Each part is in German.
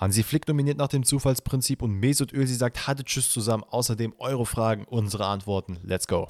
Hansi Flick nominiert nach dem Zufallsprinzip und Mesut Özil sagt hatte Tschüss zusammen. Außerdem eure Fragen, unsere Antworten. Let's go.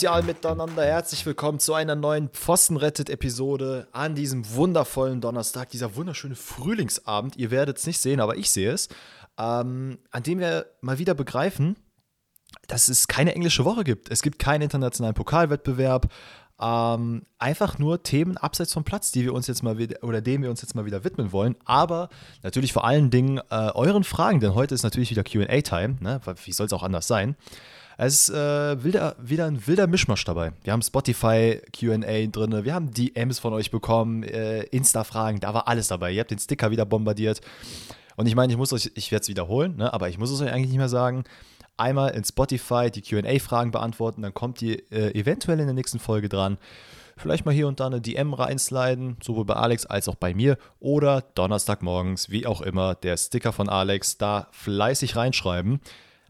Grüezi miteinander, herzlich willkommen zu einer neuen Pfostenrettet-Episode an diesem wundervollen Donnerstag, dieser wunderschöne Frühlingsabend. Ihr werdet es nicht sehen, aber ich sehe es, ähm, an dem wir mal wieder begreifen, dass es keine englische Woche gibt. Es gibt keinen internationalen Pokalwettbewerb. Ähm, einfach nur Themen abseits vom Platz, die wir uns jetzt mal wieder oder denen wir uns jetzt mal wieder widmen wollen. Aber natürlich vor allen Dingen äh, euren Fragen, denn heute ist natürlich wieder QA-Time. Ne? Wie soll es auch anders sein? Es ist äh, wilder, wieder ein wilder Mischmasch dabei. Wir haben Spotify QA drin, wir haben DMs von euch bekommen, äh, Insta-Fragen, da war alles dabei. Ihr habt den Sticker wieder bombardiert. Und ich meine, ich muss euch, ich werde es wiederholen, ne, aber ich muss es euch eigentlich nicht mehr sagen. Einmal in Spotify die QA-Fragen beantworten, dann kommt ihr äh, eventuell in der nächsten Folge dran. Vielleicht mal hier und da eine DM reinsliden, sowohl bei Alex als auch bei mir. Oder Donnerstagmorgens, wie auch immer, der Sticker von Alex da fleißig reinschreiben.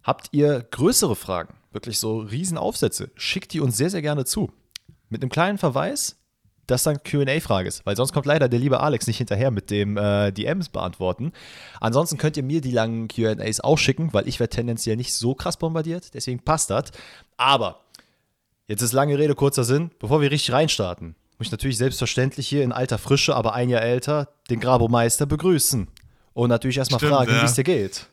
Habt ihr größere Fragen? wirklich so Riesenaufsätze, schickt die uns sehr, sehr gerne zu. Mit einem kleinen Verweis, dass dann QA-Frage ist, weil sonst kommt leider der liebe Alex nicht hinterher mit dem äh, DMs beantworten. Ansonsten könnt ihr mir die langen QAs auch schicken, weil ich werde tendenziell nicht so krass bombardiert, deswegen passt das. Aber jetzt ist lange Rede, kurzer Sinn. Bevor wir richtig reinstarten, muss ich natürlich selbstverständlich hier in alter Frische, aber ein Jahr älter, den Grabomeister begrüßen. Und natürlich erstmal fragen, ja. wie es dir geht.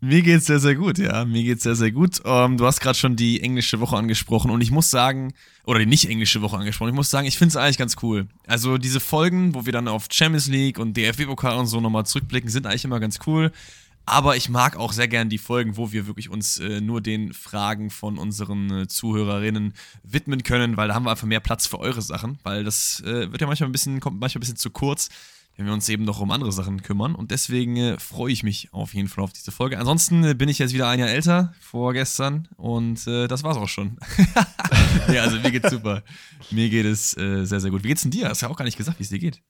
Mir geht's sehr, sehr gut, ja. Mir geht's sehr, sehr gut. Ähm, du hast gerade schon die englische Woche angesprochen und ich muss sagen, oder die nicht englische Woche angesprochen, ich muss sagen, ich finde es eigentlich ganz cool. Also diese Folgen, wo wir dann auf Champions League und DFB-Pokal und so nochmal zurückblicken, sind eigentlich immer ganz cool. Aber ich mag auch sehr gern die Folgen, wo wir wirklich uns äh, nur den Fragen von unseren äh, Zuhörerinnen widmen können, weil da haben wir einfach mehr Platz für eure Sachen, weil das äh, wird ja manchmal ein bisschen, kommt manchmal ein bisschen zu kurz wenn wir uns eben noch um andere Sachen kümmern. Und deswegen äh, freue ich mich auf jeden Fall auf diese Folge. Ansonsten äh, bin ich jetzt wieder ein Jahr älter, vorgestern. Und äh, das war's auch schon. ja, also mir geht's super. Mir geht es äh, sehr, sehr gut. Wie geht's denn dir? Hast ja auch gar nicht gesagt, wie es dir geht.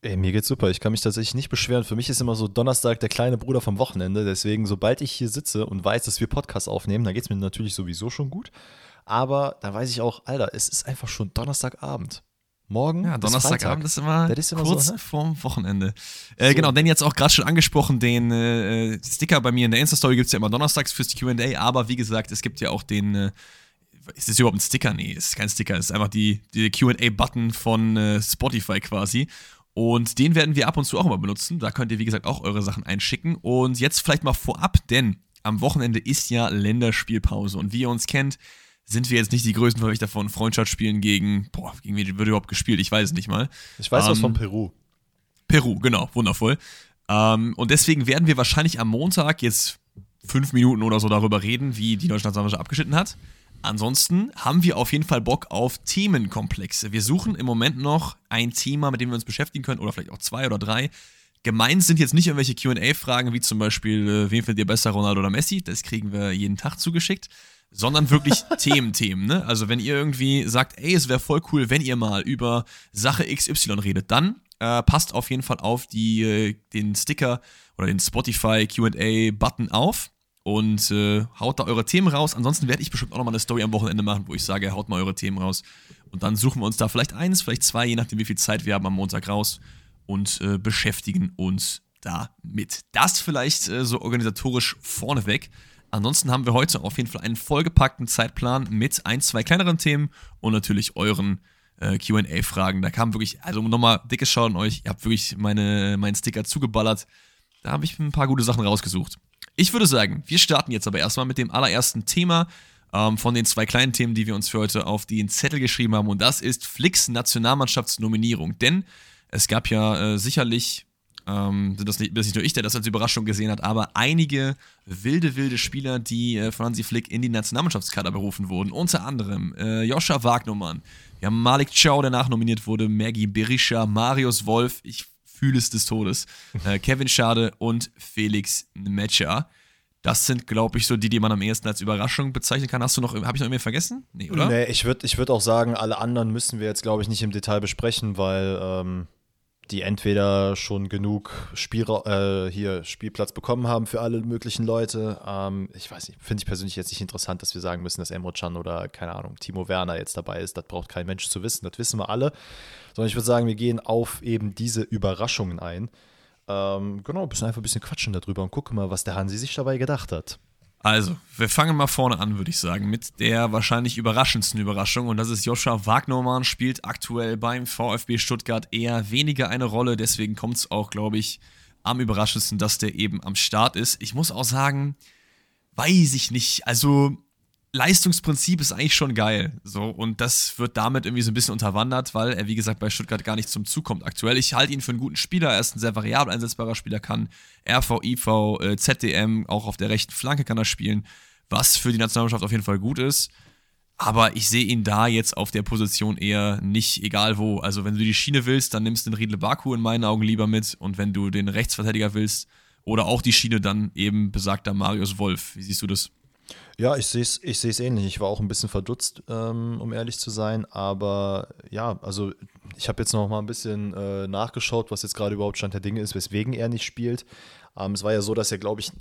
Ey, mir geht's super. Ich kann mich tatsächlich nicht beschweren. Für mich ist immer so Donnerstag der kleine Bruder vom Wochenende. Deswegen, sobald ich hier sitze und weiß, dass wir Podcasts aufnehmen, dann geht's mir natürlich sowieso schon gut. Aber da weiß ich auch, Alter, es ist einfach schon Donnerstagabend. Morgen. Ja, Donnerstagabend ist immer, ist immer kurz so, ne? vorm Wochenende. Äh, so. Genau, denn jetzt auch gerade schon angesprochen, den äh, Sticker bei mir in der Insta-Story gibt es ja immer donnerstags fürs QA, aber wie gesagt, es gibt ja auch den. Äh, ist das überhaupt ein Sticker? Nee, es ist kein Sticker, es ist einfach die, die QA-Button von äh, Spotify quasi. Und den werden wir ab und zu auch immer benutzen. Da könnt ihr, wie gesagt, auch eure Sachen einschicken. Und jetzt vielleicht mal vorab, denn am Wochenende ist ja Länderspielpause. Und wie ihr uns kennt, sind wir jetzt nicht die größten Verfechter von Freundschaftsspielen gegen, boah, gegen wen wird überhaupt gespielt? Ich weiß es nicht mal. Ich weiß ähm, was von Peru. Peru, genau, wundervoll. Ähm, und deswegen werden wir wahrscheinlich am Montag jetzt fünf Minuten oder so darüber reden, wie die deutsche Nationalmannschaft abgeschnitten hat. Ansonsten haben wir auf jeden Fall Bock auf Themenkomplexe. Wir suchen im Moment noch ein Thema, mit dem wir uns beschäftigen können, oder vielleicht auch zwei oder drei. Gemeint sind jetzt nicht irgendwelche QA-Fragen, wie zum Beispiel, äh, wen findet ihr besser, Ronaldo oder Messi? Das kriegen wir jeden Tag zugeschickt sondern wirklich Themen-Themen. Ne? Also wenn ihr irgendwie sagt, ey, es wäre voll cool, wenn ihr mal über Sache XY redet, dann äh, passt auf jeden Fall auf die, äh, den Sticker oder den Spotify QA-Button auf und äh, haut da eure Themen raus. Ansonsten werde ich bestimmt auch nochmal eine Story am Wochenende machen, wo ich sage, haut mal eure Themen raus. Und dann suchen wir uns da vielleicht eins, vielleicht zwei, je nachdem, wie viel Zeit wir haben am Montag raus und äh, beschäftigen uns damit. Das vielleicht äh, so organisatorisch vorneweg. Ansonsten haben wir heute auf jeden Fall einen vollgepackten Zeitplan mit ein, zwei kleineren Themen und natürlich euren äh, QA-Fragen. Da kam wirklich, also nochmal dickes Schauen euch. Ihr habt wirklich meine, meinen Sticker zugeballert. Da habe ich ein paar gute Sachen rausgesucht. Ich würde sagen, wir starten jetzt aber erstmal mit dem allerersten Thema ähm, von den zwei kleinen Themen, die wir uns für heute auf den Zettel geschrieben haben. Und das ist Flicks Nationalmannschaftsnominierung. Denn es gab ja äh, sicherlich ähm, das, ist nicht nur ich, der das als Überraschung gesehen hat, aber einige wilde, wilde Spieler, die äh, von Hansi Flick in die Nationalmannschaftskader berufen wurden. Unter anderem äh, Joscha Wagnermann, wir haben Malik Chow, der nachnominiert wurde, Maggie Berisha, Marius Wolf, ich fühle es des Todes, äh, Kevin Schade und Felix Metscher. Das sind, glaube ich, so die, die man am ehesten als Überraschung bezeichnen kann. Hast du noch, habe ich noch irgendwie vergessen? Nee, oder? Nee, ich würde ich würd auch sagen, alle anderen müssen wir jetzt, glaube ich, nicht im Detail besprechen, weil ähm, die entweder schon genug Spiel, äh, hier Spielplatz bekommen haben für alle möglichen Leute. Ähm, ich weiß nicht, finde ich persönlich jetzt nicht interessant, dass wir sagen müssen, dass Emre Can oder, keine Ahnung, Timo Werner jetzt dabei ist. Das braucht kein Mensch zu wissen, das wissen wir alle. Sondern ich würde sagen, wir gehen auf eben diese Überraschungen ein. Ähm, genau, ein bisschen einfach ein bisschen quatschen darüber und gucken mal, was der Hansi sich dabei gedacht hat. Also, wir fangen mal vorne an, würde ich sagen, mit der wahrscheinlich überraschendsten Überraschung. Und das ist Joshua Wagnermann, spielt aktuell beim VfB Stuttgart eher weniger eine Rolle. Deswegen kommt es auch, glaube ich, am überraschendsten, dass der eben am Start ist. Ich muss auch sagen, weiß ich nicht. Also, Leistungsprinzip ist eigentlich schon geil. So, und das wird damit irgendwie so ein bisschen unterwandert, weil er, wie gesagt, bei Stuttgart gar nicht zum Zug kommt aktuell. Ich halte ihn für einen guten Spieler. Er ist ein sehr variabel einsetzbarer Spieler, kann RV, IV, äh, ZDM, auch auf der rechten Flanke kann er spielen, was für die Nationalmannschaft auf jeden Fall gut ist. Aber ich sehe ihn da jetzt auf der Position eher nicht, egal wo. Also, wenn du die Schiene willst, dann nimmst du den Riedle Baku in meinen Augen lieber mit. Und wenn du den Rechtsverteidiger willst oder auch die Schiene, dann eben besagter Marius Wolf. Wie siehst du das? Ja, ich sehe es ich ähnlich. Ich war auch ein bisschen verdutzt, ähm, um ehrlich zu sein. Aber ja, also ich habe jetzt noch mal ein bisschen äh, nachgeschaut, was jetzt gerade überhaupt Stand der Dinge ist, weswegen er nicht spielt. Ähm, es war ja so, dass er, glaube ich,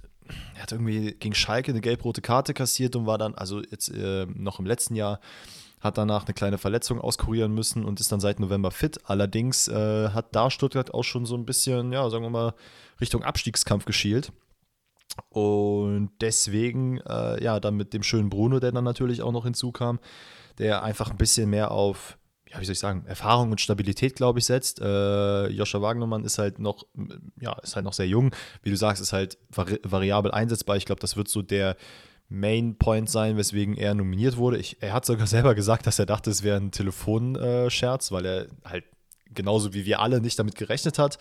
er hat irgendwie gegen Schalke eine gelb-rote Karte kassiert und war dann, also jetzt äh, noch im letzten Jahr, hat danach eine kleine Verletzung auskurieren müssen und ist dann seit November fit. Allerdings äh, hat da Stuttgart auch schon so ein bisschen, ja, sagen wir mal, Richtung Abstiegskampf geschielt. Und deswegen, äh, ja, dann mit dem schönen Bruno, der dann natürlich auch noch hinzukam, der einfach ein bisschen mehr auf, ja, wie soll ich sagen, Erfahrung und Stabilität, glaube ich, setzt. Äh, Joscha Wagnermann ist halt noch, ja, ist halt noch sehr jung. Wie du sagst, ist halt vari variabel einsetzbar. Ich glaube, das wird so der Main Point sein, weswegen er nominiert wurde. Ich, er hat sogar selber gesagt, dass er dachte, es wäre ein Telefonscherz, weil er halt genauso wie wir alle nicht damit gerechnet hat.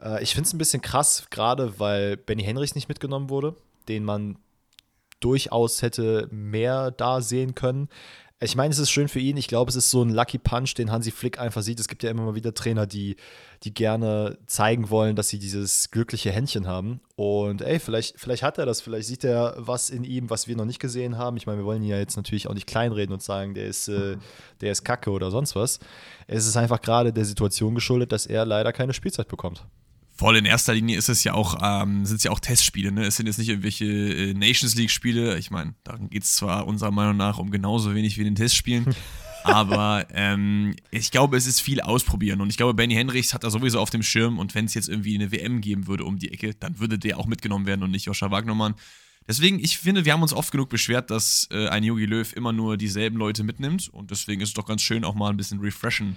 Äh, ich finde es ein bisschen krass, gerade weil Benny Henrichs nicht mitgenommen wurde, den man durchaus hätte mehr da sehen können. Ich meine, es ist schön für ihn. Ich glaube, es ist so ein Lucky Punch, den Hansi Flick einfach sieht. Es gibt ja immer mal wieder Trainer, die, die gerne zeigen wollen, dass sie dieses glückliche Händchen haben. Und ey, vielleicht, vielleicht hat er das, vielleicht sieht er was in ihm, was wir noch nicht gesehen haben. Ich meine, wir wollen ihn ja jetzt natürlich auch nicht kleinreden und sagen, der ist, äh, der ist Kacke oder sonst was. Es ist einfach gerade der Situation geschuldet, dass er leider keine Spielzeit bekommt. Voll in erster Linie ist es ja auch, ähm, sind es ja auch Testspiele, ne? Es sind jetzt nicht irgendwelche äh, Nations League-Spiele. Ich meine, daran geht es zwar unserer Meinung nach um genauso wenig wie in den Testspielen. aber ähm, ich glaube, es ist viel ausprobieren. Und ich glaube, Benny Henrichs hat da sowieso auf dem Schirm. Und wenn es jetzt irgendwie eine WM geben würde um die Ecke, dann würde der auch mitgenommen werden und nicht Joscha Wagnermann. Deswegen, ich finde, wir haben uns oft genug beschwert, dass äh, ein Yogi Löw immer nur dieselben Leute mitnimmt. Und deswegen ist es doch ganz schön, auch mal ein bisschen refreshen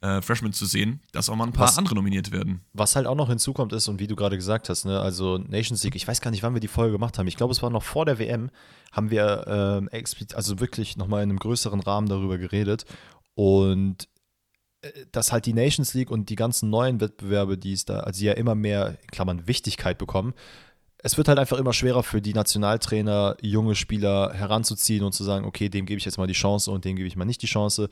äh, Freshmen zu sehen, dass auch mal ein paar was, andere nominiert werden. Was halt auch noch hinzukommt ist, und wie du gerade gesagt hast, ne, also Nations League, ich weiß gar nicht, wann wir die Folge gemacht haben. Ich glaube, es war noch vor der WM, haben wir äh, also wirklich nochmal in einem größeren Rahmen darüber geredet. Und äh, dass halt die Nations League und die ganzen neuen Wettbewerbe, die es da, also die ja immer mehr, in Klammern, Wichtigkeit bekommen, es wird halt einfach immer schwerer für die Nationaltrainer, junge Spieler heranzuziehen und zu sagen, okay, dem gebe ich jetzt mal die Chance und dem gebe ich mal nicht die Chance.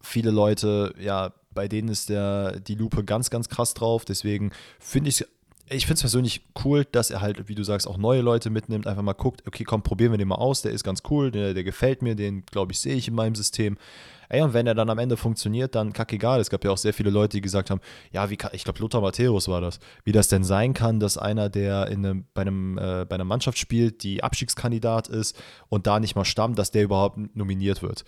Viele Leute, ja, bei denen ist der, die Lupe ganz, ganz krass drauf. Deswegen finde ich ich finde es persönlich cool, dass er halt, wie du sagst, auch neue Leute mitnimmt, einfach mal guckt, okay, komm, probieren wir den mal aus, der ist ganz cool, der, der gefällt mir, den, glaube ich, sehe ich in meinem System. Ey, und wenn er dann am Ende funktioniert, dann kackegal. Es gab ja auch sehr viele Leute, die gesagt haben, ja, wie kann, ich glaube, Lothar Matthäus war das, wie das denn sein kann, dass einer, der in einem, bei, einem, äh, bei einer Mannschaft spielt, die Abstiegskandidat ist und da nicht mal stammt, dass der überhaupt nominiert wird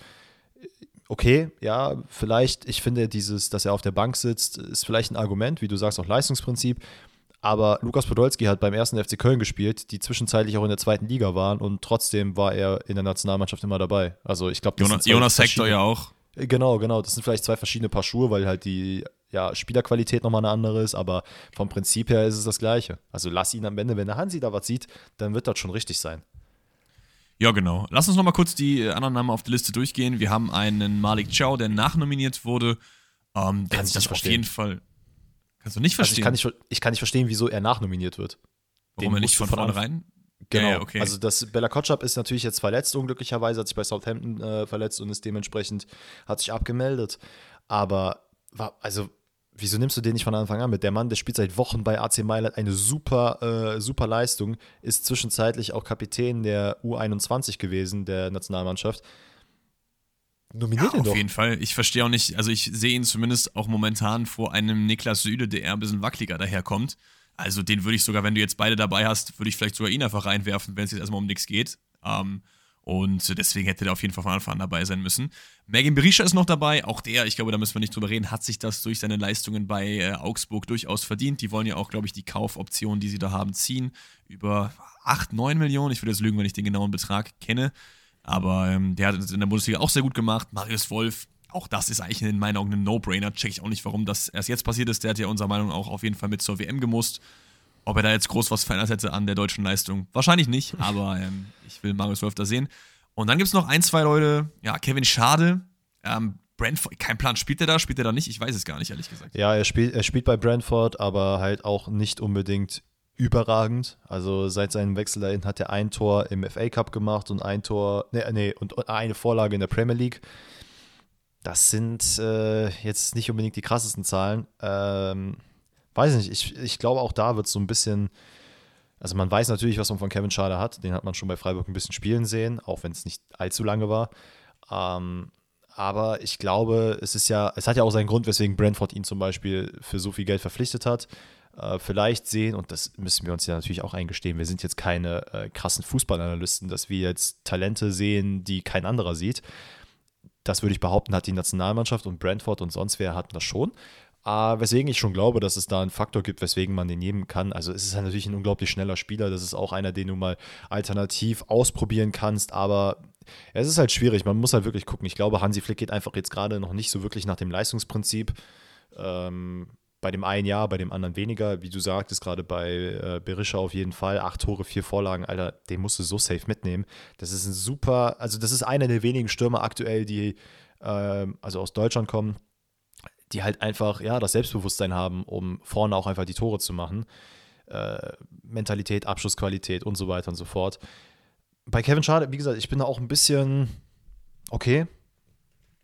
okay, ja, vielleicht, ich finde dieses, dass er auf der Bank sitzt, ist vielleicht ein Argument, wie du sagst, auch Leistungsprinzip. Aber Lukas Podolski hat beim ersten FC Köln gespielt, die zwischenzeitlich auch in der zweiten Liga waren und trotzdem war er in der Nationalmannschaft immer dabei. Also ich glaube, Jonas, Jonas Hector ja auch. Genau, genau. Das sind vielleicht zwei verschiedene Paar Schuhe, weil halt die ja, Spielerqualität nochmal eine andere ist, aber vom Prinzip her ist es das Gleiche. Also lass ihn am Ende, wenn der Hansi da was sieht, dann wird das schon richtig sein. Ja, genau. Lass uns nochmal kurz die äh, anderen Namen auf der Liste durchgehen. Wir haben einen Malik Chow, der nachnominiert wurde. Ähm, der kann sich das auf jeden Fall. Kannst du nicht verstehen? Also ich, kann nicht, ich kann nicht verstehen, wieso er nachnominiert wird. Warum Den er nicht von, von vornherein? Genau. Ja, okay. Also das Bella Kotschap ist natürlich jetzt verletzt, unglücklicherweise, hat sich bei Southampton äh, verletzt und ist dementsprechend, hat sich abgemeldet. Aber war, also wieso nimmst du den nicht von Anfang an mit? Der Mann, der spielt seit Wochen bei AC Mailand eine super, äh, super Leistung, ist zwischenzeitlich auch Kapitän der U21 gewesen, der Nationalmannschaft. nominiert ja, ihn doch. Auf jeden Fall. Ich verstehe auch nicht, also ich sehe ihn zumindest auch momentan vor einem Niklas Süle, der eher ein bisschen wackeliger daherkommt. Also den würde ich sogar, wenn du jetzt beide dabei hast, würde ich vielleicht sogar ihn einfach reinwerfen, wenn es jetzt erstmal um nichts geht. Ähm, und deswegen hätte der auf jeden Fall von Anfang an dabei sein müssen. Megan Berisha ist noch dabei. Auch der, ich glaube, da müssen wir nicht drüber reden, hat sich das durch seine Leistungen bei äh, Augsburg durchaus verdient. Die wollen ja auch, glaube ich, die Kaufoption, die sie da haben, ziehen. Über 8, 9 Millionen. Ich würde jetzt lügen, wenn ich den genauen Betrag kenne. Aber ähm, der hat es in der Bundesliga auch sehr gut gemacht. Marius Wolf, auch das ist eigentlich in meinen Augen ein No-Brainer. Check ich auch nicht, warum das erst jetzt passiert ist. Der hat ja unserer Meinung nach auch auf jeden Fall mit zur WM gemusst. Ob er da jetzt groß was verändert hätte an der deutschen Leistung, wahrscheinlich nicht, aber ähm, ich will Marius Wolf da sehen. Und dann gibt es noch ein, zwei Leute, ja, Kevin Schade, ähm, Brentford, kein Plan, spielt er da, spielt er da nicht? Ich weiß es gar nicht, ehrlich gesagt. Ja, er spielt, er spielt bei Brentford, aber halt auch nicht unbedingt überragend. Also seit seinem Wechsel dahin hat er ein Tor im FA Cup gemacht und ein Tor, nee, nee und eine Vorlage in der Premier League. Das sind äh, jetzt nicht unbedingt die krassesten Zahlen. Ähm, weiß nicht, ich, ich glaube auch da wird es so ein bisschen, also man weiß natürlich, was man von Kevin Schade hat. Den hat man schon bei Freiburg ein bisschen spielen sehen, auch wenn es nicht allzu lange war. Ähm, aber ich glaube, es ist ja, es hat ja auch seinen Grund, weswegen Brentford ihn zum Beispiel für so viel Geld verpflichtet hat. Äh, vielleicht sehen, und das müssen wir uns ja natürlich auch eingestehen, wir sind jetzt keine äh, krassen Fußballanalysten, dass wir jetzt Talente sehen, die kein anderer sieht. Das würde ich behaupten, hat die Nationalmannschaft und Brentford und sonst wer hatten das schon. Uh, weswegen ich schon glaube, dass es da einen Faktor gibt, weswegen man den nehmen kann. Also es ist ja natürlich ein unglaublich schneller Spieler. Das ist auch einer, den du mal alternativ ausprobieren kannst. Aber es ist halt schwierig. Man muss halt wirklich gucken. Ich glaube, Hansi Flick geht einfach jetzt gerade noch nicht so wirklich nach dem Leistungsprinzip. Ähm, bei dem einen ja, bei dem anderen weniger. Wie du sagtest, gerade bei äh, Berisha auf jeden Fall. Acht Tore, vier Vorlagen, Alter, den musst du so safe mitnehmen. Das ist ein super, also das ist einer der wenigen Stürmer aktuell, die äh, also aus Deutschland kommen, die halt einfach, ja, das Selbstbewusstsein haben, um vorne auch einfach die Tore zu machen. Äh, Mentalität, Abschlussqualität und so weiter und so fort. Bei Kevin Schade, wie gesagt, ich bin da auch ein bisschen okay.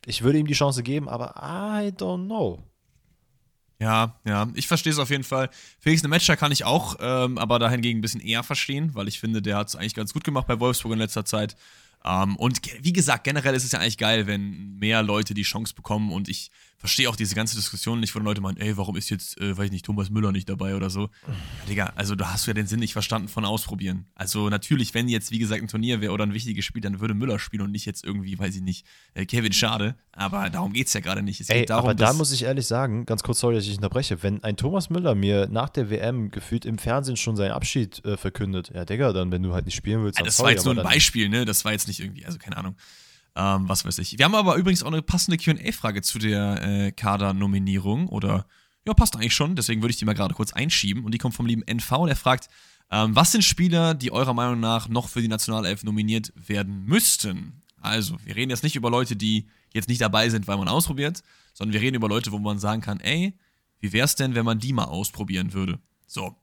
Ich würde ihm die Chance geben, aber I don't know. Ja, ja, ich verstehe es auf jeden Fall. Felix Nemetscher kann ich auch, ähm, aber dahingegen ein bisschen eher verstehen, weil ich finde, der hat es eigentlich ganz gut gemacht bei Wolfsburg in letzter Zeit. Ähm, und wie gesagt, generell ist es ja eigentlich geil, wenn mehr Leute die Chance bekommen und ich verstehe auch diese ganze Diskussion nicht, wo Leute meinen, ey, warum ist jetzt, äh, weiß ich nicht, Thomas Müller nicht dabei oder so. Digga, also da hast du ja den Sinn nicht verstanden von ausprobieren. Also natürlich, wenn jetzt, wie gesagt, ein Turnier wäre oder ein wichtiges Spiel, dann würde Müller spielen und nicht jetzt irgendwie, weiß ich nicht, äh, Kevin Schade. Aber darum geht es ja gerade nicht. Es ey, darum, aber da muss ich ehrlich sagen, ganz kurz, sorry, dass ich unterbreche, wenn ein Thomas Müller mir nach der WM gefühlt im Fernsehen schon seinen Abschied äh, verkündet, ja, Digga, dann, wenn du halt nicht spielen willst, ja, dann Das sorry, war jetzt nur ein Beispiel, ne? Das war jetzt nicht irgendwie, also keine Ahnung. Ähm, was weiß ich. Wir haben aber übrigens auch eine passende QA-Frage zu der äh, Kader-Nominierung oder ja, passt eigentlich schon, deswegen würde ich die mal gerade kurz einschieben und die kommt vom lieben NV, der fragt, ähm, was sind Spieler, die eurer Meinung nach noch für die Nationalelf nominiert werden müssten? Also, wir reden jetzt nicht über Leute, die jetzt nicht dabei sind, weil man ausprobiert, sondern wir reden über Leute, wo man sagen kann, ey, wie wär's denn, wenn man die mal ausprobieren würde? So.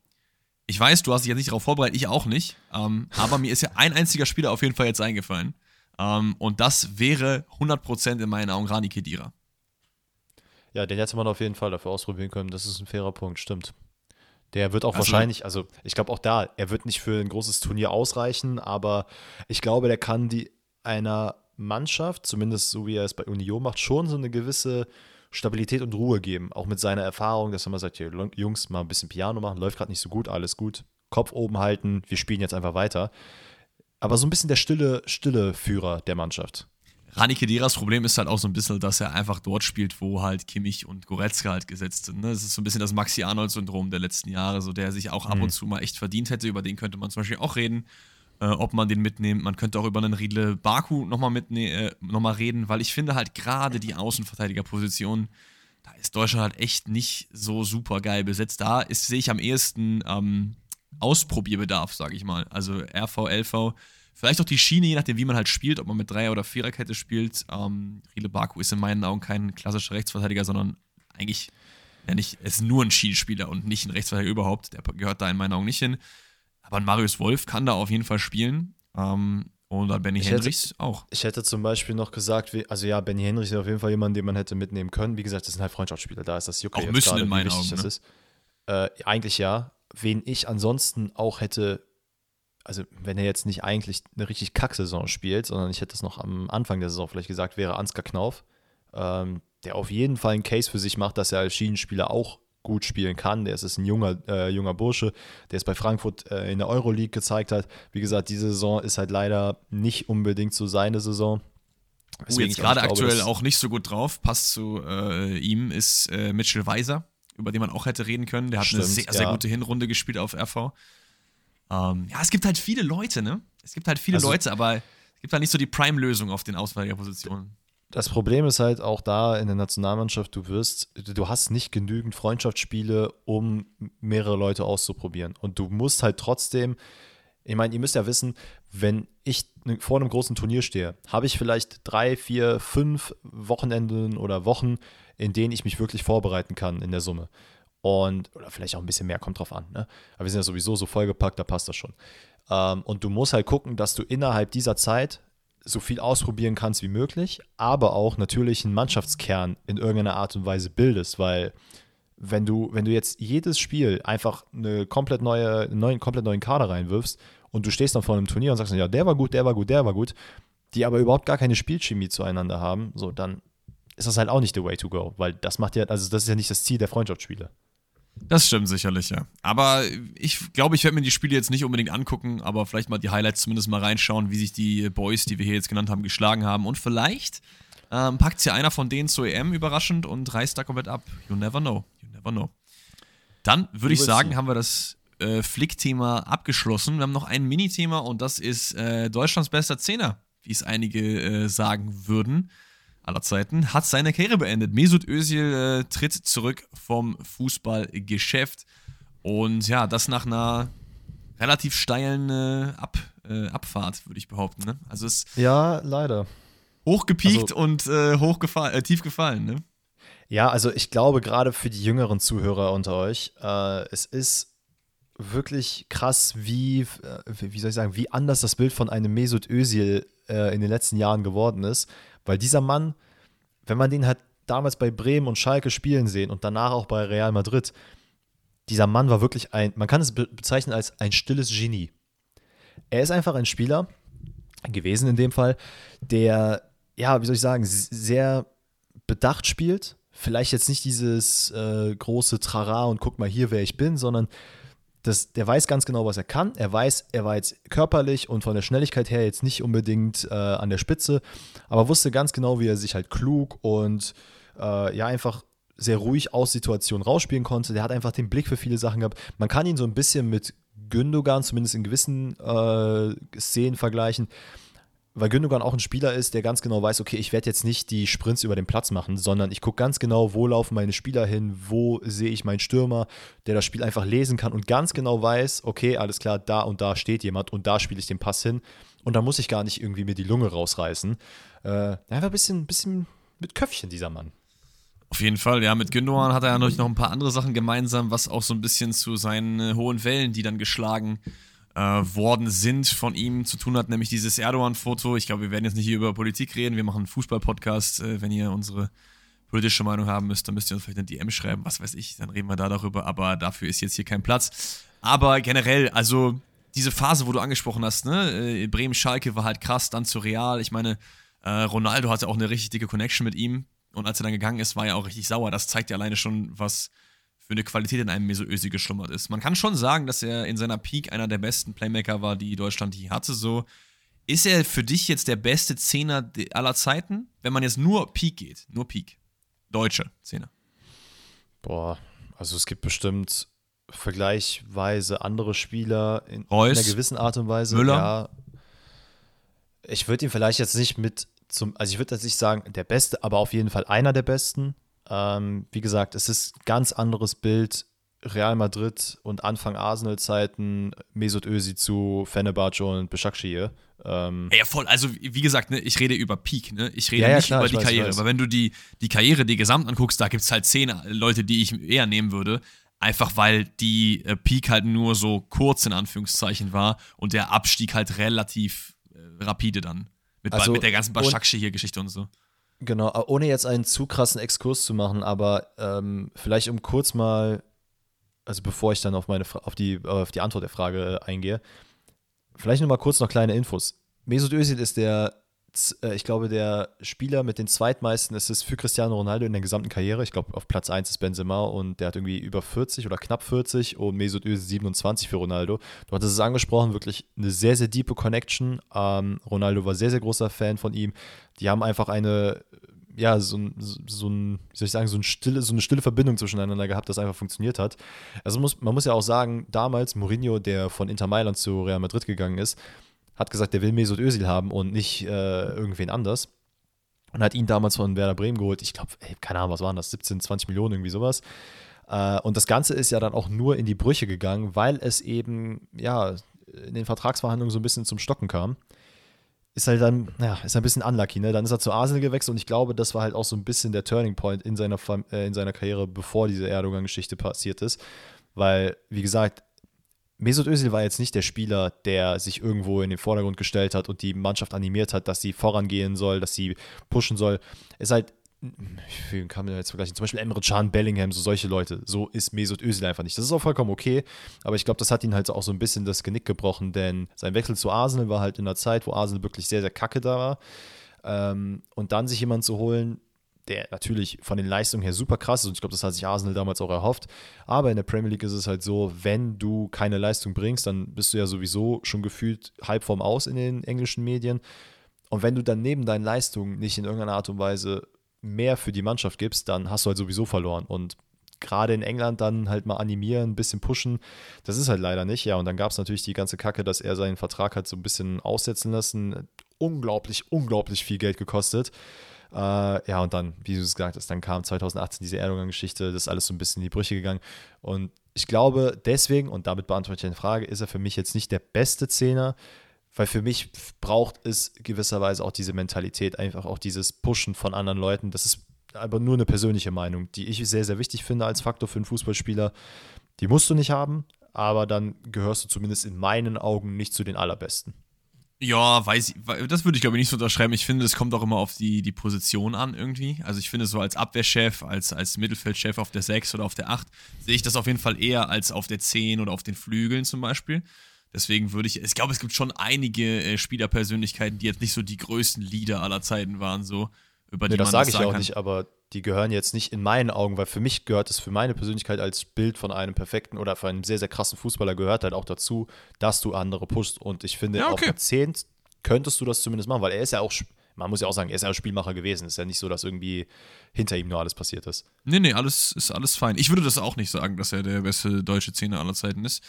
Ich weiß, du hast dich jetzt nicht darauf vorbereitet, ich auch nicht, ähm, aber mir ist ja ein einziger Spieler auf jeden Fall jetzt eingefallen. Ähm, und das wäre 100% in meinen Augen Rani Kedira. Ja, den hätte man auf jeden Fall dafür ausprobieren können. Das ist ein fairer Punkt, stimmt. Der wird auch Also- wahrscheinlich, also ich glaube auch da, er wird nicht für ein großes Turnier ausreichen, aber ich glaube, der kann die einer Mannschaft, zumindest so wie er es bei Union macht, schon so eine gewisse Stabilität und Ruhe geben. Auch mit seiner Erfahrung, dass er mal sagt, hier, Jungs, mal ein bisschen Piano machen, läuft gerade nicht so gut, alles gut. Kopf oben halten, wir spielen jetzt einfach weiter. Aber so ein bisschen der stille, stille Führer der Mannschaft. Rani Kediras Problem ist halt auch so ein bisschen, dass er einfach dort spielt, wo halt Kimmich und Goretzka halt gesetzt sind. Ne? Das ist so ein bisschen das Maxi-Arnold-Syndrom der letzten Jahre, so der sich auch ab und zu mal echt verdient hätte. Über den könnte man zum Beispiel auch reden, äh, ob man den mitnimmt. Man könnte auch über einen Riedle Baku nochmal äh, noch mal reden, weil ich finde halt gerade die Außenverteidigerposition, da ist Deutschland halt echt nicht so super geil besetzt. Da ist- sehe ich am ehesten ähm, Ausprobierbedarf, sage ich mal. Also RV, LV, vielleicht auch die Schiene, je nachdem, wie man halt spielt, ob man mit Dreier- oder Viererkette spielt. Ähm, Riedle Baku ist in meinen Augen kein klassischer Rechtsverteidiger, sondern eigentlich nenne ich es nur ein Schienenspieler und nicht ein Rechtsverteidiger überhaupt. Der gehört da in meinen Augen nicht hin. Aber ein Marius Wolf kann da auf jeden Fall spielen. Ähm, und dann Benny Ich hätte- Hendricks auch. Ich hätte zum Beispiel noch gesagt, wie, also ja, Benny Henrich ist auf jeden Fall jemand, den man hätte mitnehmen können. Wie gesagt, das sind halt Freundschaftsspieler, da ist das Jucke Auch müssen gerade, in meinen Augen, das ne? ist. Äh, eigentlich ja. Wen ich ansonsten auch hätte, also wenn er jetzt nicht eigentlich eine richtig Kacksaison spielt, sondern ich hätte es noch am Anfang der Saison vielleicht gesagt, wäre Ansgar Knauf, ähm, der auf jeden Fall einen Case für sich macht, dass er als Schienenspieler auch gut spielen kann. Der ist, ist ein junger, äh, junger Bursche, der es bei Frankfurt äh, in der Euroleague gezeigt hat. Wie gesagt, diese Saison ist halt leider nicht unbedingt so seine Saison. Deswegen uh, jetzt gerade aktuell auch nicht so gut drauf, passt zu äh, ihm, ist äh, Mitchell Weiser, über den man auch hätte reden können. Der hat Stimmt, eine sehr, sehr gute Hinrunde gespielt auf RV. Ähm, ja, es gibt halt viele Leute, ne? Es gibt halt viele also, Leute, aber es gibt halt nicht so die Prime-Lösung auf den Auswahlpositionen. Das Problem ist halt auch da in der Nationalmannschaft, du wirst, du hast nicht genügend Freundschaftsspiele, um mehrere Leute auszuprobieren. Und du musst halt trotzdem, ich meine, ihr müsst ja wissen, wenn ich vor einem großen Turnier stehe, habe ich vielleicht drei, vier, fünf Wochenenden oder Wochen, in denen ich mich wirklich vorbereiten kann in der Summe. Und, oder vielleicht auch ein bisschen mehr, kommt drauf an. Ne? Aber wir sind ja sowieso so vollgepackt, da passt das schon. Ähm, und du musst halt gucken, dass du innerhalb dieser Zeit so viel ausprobieren kannst wie möglich, aber auch natürlich einen Mannschaftskern in irgendeiner Art und Weise bildest, weil wenn du, wenn du jetzt jedes Spiel einfach eine komplett neue, einen neuen, komplett neuen Kader reinwirfst und du stehst dann vor einem Turnier und sagst, ja, der war gut, der war gut, der war gut, die aber überhaupt gar keine Spielchemie zueinander haben, so, dann ist das halt auch nicht the way to go, weil das macht ja, also das ist ja nicht das Ziel der Freundschaftsspiele. Das stimmt sicherlich, ja. Aber ich glaube, ich werde mir die Spiele jetzt nicht unbedingt angucken, aber vielleicht mal die Highlights zumindest mal reinschauen, wie sich die Boys, die wir hier jetzt genannt haben, geschlagen haben. Und vielleicht ähm, packt ja einer von denen zur EM überraschend und reißt da komplett ab. You never know. You never know. Dann würde ich sagen, haben wir das äh, Flick-Thema abgeschlossen. Wir haben noch ein Mini-Thema und das ist äh, Deutschlands bester Zehner, wie es einige äh, sagen würden aller Zeiten, hat seine Karriere beendet. Mesut Özil äh, tritt zurück vom Fußballgeschäft und ja, das nach einer relativ steilen äh, Ab, äh, Abfahrt, würde ich behaupten. Ne? Also es ja, leider. Hochgepiekt also, und äh, hochgefallen, äh, tief gefallen, ne? Ja, also ich glaube gerade für die jüngeren Zuhörer unter euch, äh, es ist wirklich krass, wie, wie soll ich sagen, wie anders das Bild von einem Mesut Özil in den letzten Jahren geworden ist. Weil dieser Mann, wenn man den halt damals bei Bremen und Schalke spielen sehen und danach auch bei Real Madrid, dieser Mann war wirklich ein, man kann es bezeichnen als ein stilles Genie. Er ist einfach ein Spieler gewesen in dem Fall, der, ja, wie soll ich sagen, sehr bedacht spielt. Vielleicht jetzt nicht dieses äh, große Trara und guck mal hier, wer ich bin, sondern das, der weiß ganz genau, was er kann. Er weiß, er war jetzt körperlich und von der Schnelligkeit her jetzt nicht unbedingt äh, an der Spitze, aber wusste ganz genau, wie er sich halt klug und äh, ja einfach sehr ruhig aus Situationen rausspielen konnte. Der hat einfach den Blick für viele Sachen gehabt. Man kann ihn so ein bisschen mit Gündogan, zumindest in gewissen äh, Szenen vergleichen weil Gündogan auch ein Spieler ist, der ganz genau weiß, okay, ich werde jetzt nicht die Sprints über den Platz machen, sondern ich gucke ganz genau, wo laufen meine Spieler hin, wo sehe ich meinen Stürmer, der das Spiel einfach lesen kann und ganz genau weiß, okay, alles klar, da und da steht jemand und da spiele ich den Pass hin und da muss ich gar nicht irgendwie mir die Lunge rausreißen. Äh, einfach ein bisschen, bisschen mit Köpfchen, dieser Mann. Auf jeden Fall, ja. Mit Gündogan hat er ja noch ein paar andere Sachen gemeinsam, was auch so ein bisschen zu seinen äh, hohen Wellen, die dann geschlagen äh, worden sind, von ihm zu tun hat, nämlich dieses Erdogan-Foto. Ich glaube, wir werden jetzt nicht hier über Politik reden, wir machen einen Fußball-Podcast. Äh, wenn ihr unsere politische Meinung haben müsst, dann müsst ihr uns vielleicht eine DM schreiben, was weiß ich, dann reden wir da darüber, aber dafür ist jetzt hier kein Platz. Aber generell, also diese Phase, wo du angesprochen hast, ne, äh, Bremen-Schalke war halt krass, dann zu Real. Ich meine, äh, Ronaldo hatte auch eine richtig dicke Connection mit ihm und als er dann gegangen ist, war er auch richtig sauer. Das zeigt ja alleine schon, was für eine Qualität in einem Mesut Özil geschlummert ist. Man kann schon sagen, dass er in seiner Peak einer der besten Playmaker war, die Deutschland je hatte. So ist er für dich jetzt der beste Zehner aller Zeiten, wenn man jetzt nur Peak geht, nur Peak, deutsche Zehner? Boah, also es gibt bestimmt vergleichsweise andere Spieler in, in einer gewissen Art und Weise. Müller. Ja, ich würde ihn vielleicht jetzt nicht mit zum, also ich würde jetzt nicht sagen der Beste, aber auf jeden Fall einer der Besten. Ähm, wie gesagt, es ist ein ganz anderes Bild. Real Madrid und Anfang Arsenal-Zeiten, Mesut Özil zu Fenerbahce und Besiktasir. Ähm, ja, voll. Also, wie gesagt, ne, ich rede über Peak, ne? Ich rede ja, ja, nicht klar, über die weiß, Karriere. Aber wenn du die, die Karriere, die gesamt anguckst, da gibt es halt zehn Leute, die ich eher nehmen würde. Einfach weil die äh, Peak halt nur so kurz in Anführungszeichen war und der Abstieg halt relativ äh, rapide dann. Mit, also, mit der ganzen Başakşehir-Geschichte und so. Genau, ohne jetzt einen zu krassen Exkurs zu machen, aber ähm, vielleicht um kurz mal, also bevor ich dann auf meine auf die, auf die Antwort der Frage eingehe, vielleicht nur mal kurz noch kleine Infos. Mesut Özil ist der äh, ich glaube, der Spieler mit den zweitmeisten Assists für Cristiano Ronaldo in der gesamten Karriere. Ich glaube, auf Platz 1 ist Benzema und der hat irgendwie über 40 oder knapp 40 und Mesut Özil 27 für Ronaldo. Du hattest es angesprochen, wirklich eine sehr, sehr diepe Connection. Ähm, Ronaldo war sehr, sehr großer Fan von ihm. Die haben einfach eine, ja, so, so ein, wie soll ich sagen, so, ein stille, so eine stille Verbindung zwischeneinander gehabt, das einfach funktioniert hat. Also muss, man muss ja auch sagen, damals Mourinho, der von Inter Mailand zu Real Madrid gegangen ist, hat gesagt, der will Mesut Özil haben und nicht äh, irgendwen anders. Und hat ihn damals von Werder Bremen geholt. Ich glaube, keine Ahnung, was waren das? 17, 20 Millionen, irgendwie sowas. Äh, und das Ganze ist ja dann auch nur in die Brüche gegangen, weil es eben, ja, in den Vertragsverhandlungen so ein bisschen zum Stocken kam. Ist halt dann, ja, ist ein bisschen unlucky, ne? Dann ist er zu Arsenal gewechselt und ich glaube, das war halt auch so ein bisschen der Turning Point in seiner, äh, in seiner Karriere, bevor diese Erdogan-Geschichte passiert ist. Weil, wie gesagt, Mesut Özil war jetzt nicht der Spieler, der sich irgendwo in den Vordergrund gestellt hat und die Mannschaft animiert hat, dass sie vorangehen soll, dass sie pushen soll. Es ist halt, wie kann man jetzt vergleichen? Zum Beispiel Emre Can, Bellingham, so solche Leute. So ist Mesut Özil einfach nicht. Das ist auch vollkommen okay, aber ich glaube, das hat ihn halt auch so ein bisschen das Genick gebrochen, denn sein Wechsel zu Arsenal war halt in einer Zeit, wo Arsenal wirklich sehr, sehr kacke da war. Ähm, und dann sich jemanden zu holen, der natürlich von den Leistungen her super krass ist und ich glaube, das hat sich Arsenal damals auch erhofft. Aber in der Premier League ist es halt so, wenn du keine Leistung bringst, dann bist du ja sowieso schon gefühlt halb vorm Aus in den englischen Medien. Und wenn du dann neben deinen Leistungen nicht in irgendeiner Art und Weise mehr für die Mannschaft gibst, dann hast du halt sowieso verloren. Und gerade in England dann halt mal animieren, ein bisschen pushen, das ist halt leider nicht. Ja, und dann gab es natürlich die ganze Kacke, dass er seinen Vertrag hat so ein bisschen aussetzen lassen. Unglaublich, unglaublich viel Geld gekostet. Äh, ja, und dann, wie du es gesagt hast, dann kam 2018 diese Erdogan-Geschichte, das ist alles so ein bisschen in die Brüche gegangen. Und ich glaube, deswegen, und damit beantworte ich eine Frage, ist er für mich jetzt nicht der beste Zehner, weil für mich braucht es gewisserweise auch diese Mentalität, einfach auch dieses Pushen von anderen Leuten. Das ist aber nur eine persönliche Meinung, die ich sehr, sehr wichtig finde als Faktor für einen Fußballspieler. Die musst du nicht haben, aber dann gehörst du zumindest in meinen Augen nicht zu den allerbesten. Ja, weiß ich, das würde ich glaube ich nicht so unterschreiben. Ich finde, es kommt auch immer auf die, die Position an irgendwie. Also ich finde so als Abwehrchef, als, als Mittelfeldchef auf der 6 oder auf der 8, sehe ich das auf jeden Fall eher als auf der 10 oder auf den Flügeln zum Beispiel. Deswegen würde ich, ich glaube, es gibt schon einige äh, Spielerpersönlichkeiten, die jetzt nicht so die größten Leader aller Zeiten waren, so über die nee, das sage ich auch kann. nicht, aber die gehören jetzt nicht in meinen Augen, weil für mich gehört es für meine Persönlichkeit als Bild von einem perfekten oder von einem sehr, sehr krassen Fußballer gehört halt auch dazu, dass du andere pushst. Und ich finde, ja, okay. auf der könntest du das zumindest machen, weil er ist ja auch, man muss ja auch sagen, er ist ja auch Spielmacher gewesen. Es ist ja nicht so, dass irgendwie hinter ihm nur alles passiert ist. Nee, nee, alles ist alles fein. Ich würde das auch nicht sagen, dass er der beste deutsche Zehner aller Zeiten ist.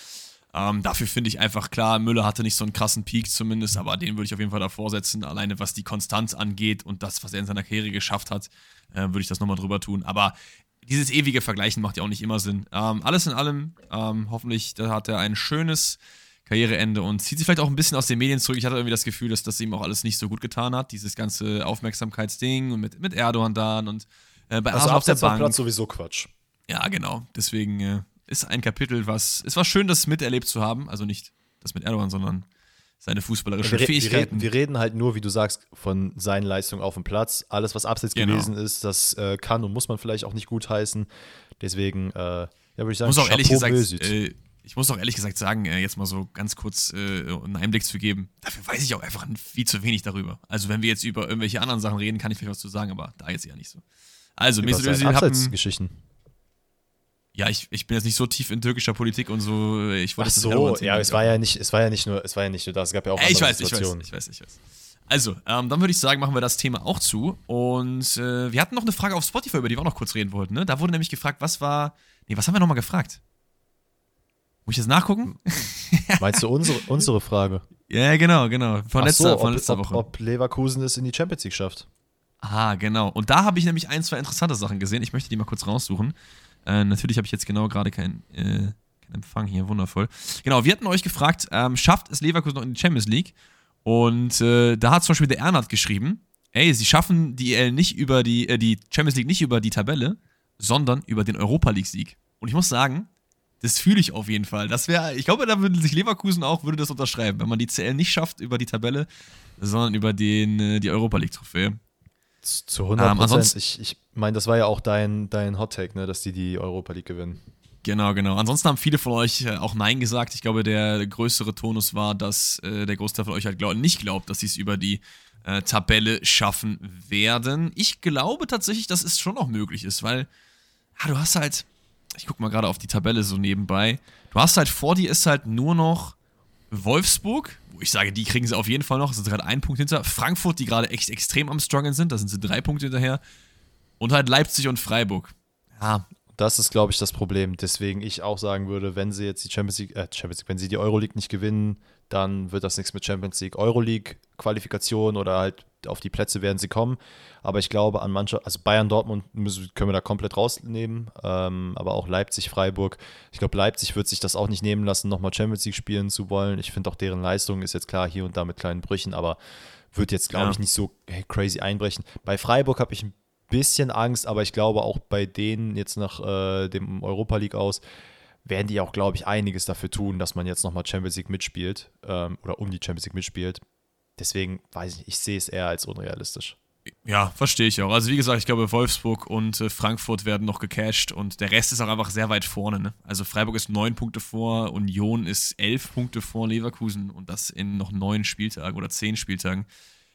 Ähm, dafür finde ich einfach klar, Müller hatte nicht so einen krassen Peak zumindest, aber den würde ich auf jeden Fall davor setzen. Alleine was die Konstanz angeht und das, was er in seiner Karriere geschafft hat, äh, würde ich das nochmal drüber tun. Aber dieses ewige Vergleichen macht ja auch nicht immer Sinn. Ähm, alles in allem, ähm, hoffentlich da hat er ein schönes Karriereende und zieht sich vielleicht auch ein bisschen aus den Medien zurück. Ich hatte irgendwie das Gefühl, dass das ihm auch alles nicht so gut getan hat. Dieses ganze Aufmerksamkeitsding und mit, mit Erdogan dann und äh, bei also Arsenal auf der Bank. Platz sowieso Quatsch. Ja, genau. Deswegen äh, ist ein Kapitel, was. Es war schön, das miterlebt zu haben. Also nicht das mit Erdogan, sondern seine fußballerischen wir, Fähigkeiten. Wir reden, wir reden, halt nur, wie du sagst, von seinen Leistungen auf dem Platz. Alles, was abseits genau. gewesen ist, das äh, kann und muss man vielleicht auch nicht gutheißen. Deswegen, äh, ja, würde ich sagen, muss auch ehrlich gesagt, äh, ich muss auch ehrlich gesagt sagen, äh, jetzt mal so ganz kurz äh, einen Einblick zu geben, dafür weiß ich auch einfach viel zu wenig darüber. Also wenn wir jetzt über irgendwelche anderen Sachen reden, kann ich vielleicht was zu sagen, aber da jetzt eher nicht so. Also, Mesut Özil hat Geschichten. Ja, ich, ich bin jetzt nicht so tief in türkischer Politik und so. Ich wollte Ach so, ja, es war ja nicht, es war ja nicht nur, es war ja nicht nur das, es gab ja auch äh, ich weiß, Situationen. Ich weiß, ich weiß, ich weiß. Also, ähm, dann würde ich sagen, machen wir das Thema auch zu. Und äh, wir hatten noch eine Frage auf Spotify, über die wir auch noch kurz reden wollten. Ne? Da wurde nämlich gefragt, was war. Nee, was haben wir nochmal gefragt? Muss ich jetzt nachgucken? Meinst du unsere, unsere Frage? Ja, genau, genau. Von, letzter, so, von letzter Woche. Ob, ob Leverkusen es in die Champions League schafft. Ah, genau. Und da habe ich nämlich ein, zwei interessante Sachen gesehen. Ich möchte die mal kurz raussuchen. Äh, natürlich habe ich jetzt genau gerade keinen äh, kein Empfang hier, wundervoll. Genau, wir hatten euch gefragt, ähm, schafft es Leverkusen noch in die Champions League? Und äh, da hat zum Beispiel der Ernst geschrieben, ey, sie schaffen die EL nicht über die, äh, die Champions League nicht über die Tabelle, sondern über den Europa League-Sieg. Und ich muss sagen, das fühle ich auf jeden Fall. Das wäre, ich glaube, da würde sich Leverkusen auch, würde das unterschreiben, wenn man die CL nicht schafft über die Tabelle, sondern über den, äh, die Europa League-Trophäe. Zu 100 Prozent. Ähm, ich ich meine, das war ja auch dein, dein Hot Take, ne, dass die die Europa League gewinnen. Genau, genau. Ansonsten haben viele von euch äh, auch Nein gesagt. Ich glaube, der größere Tonus war, dass äh, der Großteil von euch halt glaub, nicht glaubt, dass sie es über die äh, Tabelle schaffen werden. Ich glaube tatsächlich, dass es schon noch möglich ist, weil ja, du hast halt, ich gucke mal gerade auf die Tabelle so nebenbei, du hast halt vor dir ist halt nur noch Wolfsburg, wo ich sage, die kriegen sie auf jeden Fall noch, sind gerade ein Punkt hinter. Frankfurt, die gerade echt extrem am Struggeln sind, da sind sie drei Punkte hinterher. Und halt Leipzig und Freiburg. Ja, das ist, glaube ich, das Problem. Deswegen ich auch sagen würde, wenn sie jetzt die Champions League, äh, Champions League, wenn sie die Euroleague nicht gewinnen, dann wird das nichts mit Champions League. Euroleague, Qualifikation oder halt auf die Plätze werden sie kommen. Aber ich glaube an mancher, also Bayern, Dortmund müssen, können wir da komplett rausnehmen, ähm, aber auch Leipzig, Freiburg. Ich glaube, Leipzig wird sich das auch nicht nehmen lassen, nochmal Champions League spielen zu wollen. Ich finde auch deren Leistung ist jetzt klar hier und da mit kleinen Brüchen, aber wird jetzt, glaube ja. ich, nicht so crazy einbrechen. Bei Freiburg habe ich ein bisschen Angst, aber ich glaube auch bei denen jetzt nach äh, dem Europa League aus, werden die auch, glaube ich, einiges dafür tun, dass man jetzt nochmal Champions League mitspielt ähm, oder um die Champions League mitspielt. Deswegen weiß ich nicht, ich sehe es eher als unrealistisch. Ja, verstehe ich auch. Also wie gesagt, ich glaube, Wolfsburg und äh, Frankfurt werden noch gecasht und der Rest ist auch einfach sehr weit vorne. Ne? Also Freiburg ist neun Punkte vor, Union ist elf Punkte vor Leverkusen und das in noch neun Spieltagen oder zehn Spieltagen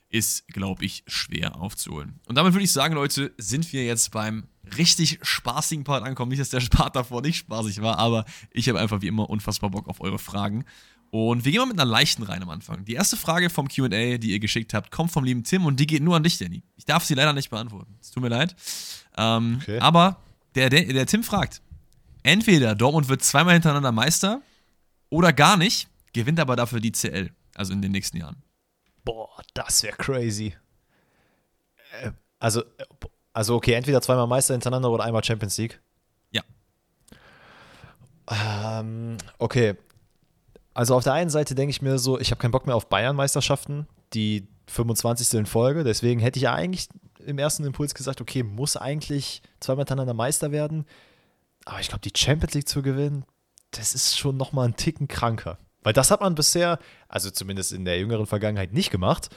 ist, glaube ich, schwer aufzuholen. Und damit würde ich sagen, Leute, sind wir jetzt beim richtig spaßigen Part angekommen. Nicht, dass der Part davor nicht spaßig war, aber ich habe einfach wie immer unfassbar Bock auf eure Fragen. Und wir gehen mal mit einer leichten rein am Anfang. Die erste Frage vom QA, die ihr geschickt habt, kommt vom lieben Tim und die geht nur an dich, Danny. Ich darf sie leider nicht beantworten. Es tut mir leid. Ähm, okay. Aber der, der, der Tim fragt: Entweder Dortmund wird zweimal hintereinander Meister oder gar nicht, gewinnt aber dafür die CL, also in den nächsten Jahren. Boah, das wäre crazy. Äh, also, also, okay, entweder zweimal Meister hintereinander oder einmal Champions League. Ja. Ähm, okay. Also auf der einen Seite denke ich mir so, ich habe keinen Bock mehr auf Bayern-Meisterschaften, die 25. in Folge. Deswegen hätte ich ja eigentlich im ersten Impuls gesagt, okay, muss eigentlich zweimal hintereinander Meister werden. Aber ich glaube, die Champions League zu gewinnen, das ist schon nochmal ein Ticken kranker. Weil das hat man bisher, also zumindest in der jüngeren Vergangenheit, nicht gemacht.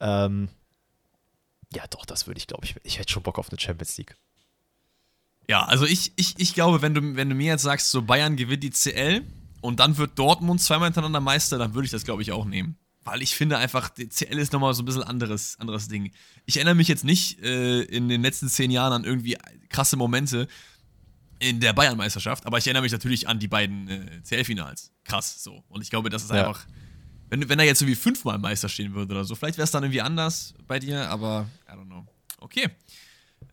Ähm, ja, doch, das würde ich, glaube ich, ich hätte schon Bock auf eine Champions League. Ja, also ich, ich, ich glaube, wenn du, wenn du mir jetzt sagst, so Bayern gewinnt die CL und dann wird Dortmund zweimal hintereinander Meister, dann würde ich das, glaube ich, auch nehmen. Weil ich finde einfach, die CL ist nochmal so ein bisschen anderes, anderes Ding. Ich erinnere mich jetzt nicht äh, in den letzten zehn Jahren an irgendwie krasse Momente, in der Bayern-Meisterschaft, aber ich erinnere mich natürlich an die beiden äh, CL-Finals. Krass, so. Und ich glaube, das ist ja. einfach, wenn, wenn er jetzt irgendwie fünfmal Meister stehen würde oder so, vielleicht wäre es dann irgendwie anders bei dir, aber I don't know. Okay.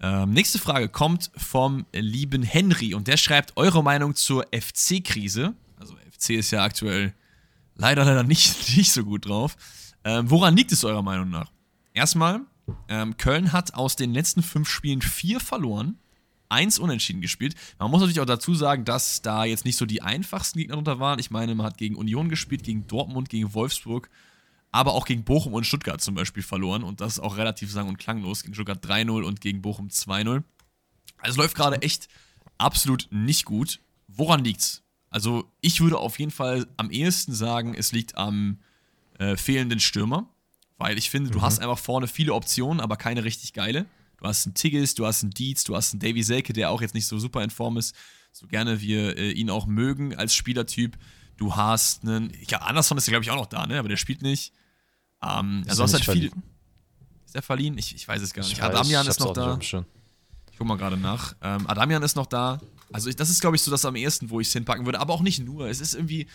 Ähm, nächste Frage kommt vom lieben Henry und der schreibt eure Meinung zur FC-Krise. Also FC ist ja aktuell leider leider nicht, nicht so gut drauf. Ähm, woran liegt es eurer Meinung nach? Erstmal, ähm, Köln hat aus den letzten fünf Spielen vier verloren 1 unentschieden gespielt. Man muss natürlich auch dazu sagen, dass da jetzt nicht so die einfachsten Gegner drunter waren. Ich meine, man hat gegen Union gespielt, gegen Dortmund, gegen Wolfsburg, aber auch gegen Bochum und Stuttgart zum Beispiel verloren. Und das ist auch relativ sang- und klanglos. Gegen Stuttgart 3-0 und gegen Bochum 2-0. Also es läuft gerade echt absolut nicht gut. Woran liegt's? Also ich würde auf jeden Fall am ehesten sagen, es liegt am äh, fehlenden Stürmer. Weil ich finde, du mhm. hast einfach vorne viele Optionen, aber keine richtig geile. Du hast einen Tigges, du hast einen Dietz, du hast einen Davy Selke, der auch jetzt nicht so super in Form ist, so gerne wir äh, ihn auch mögen als Spielertyp. Du hast einen, ja, Anderson ist ja, glaube ich, auch noch da, ne? aber der spielt nicht. Ähm, also hast halt viel. Ist der verliehen? Ich, ich weiß es gar nicht. Ich Adamian weiß, ist noch da. Ich guck mal gerade nach. Ähm, Adamian ist noch da. Also ich, das ist, glaube ich, so das am ehesten, wo ich es hinpacken würde. Aber auch nicht nur. Es ist irgendwie,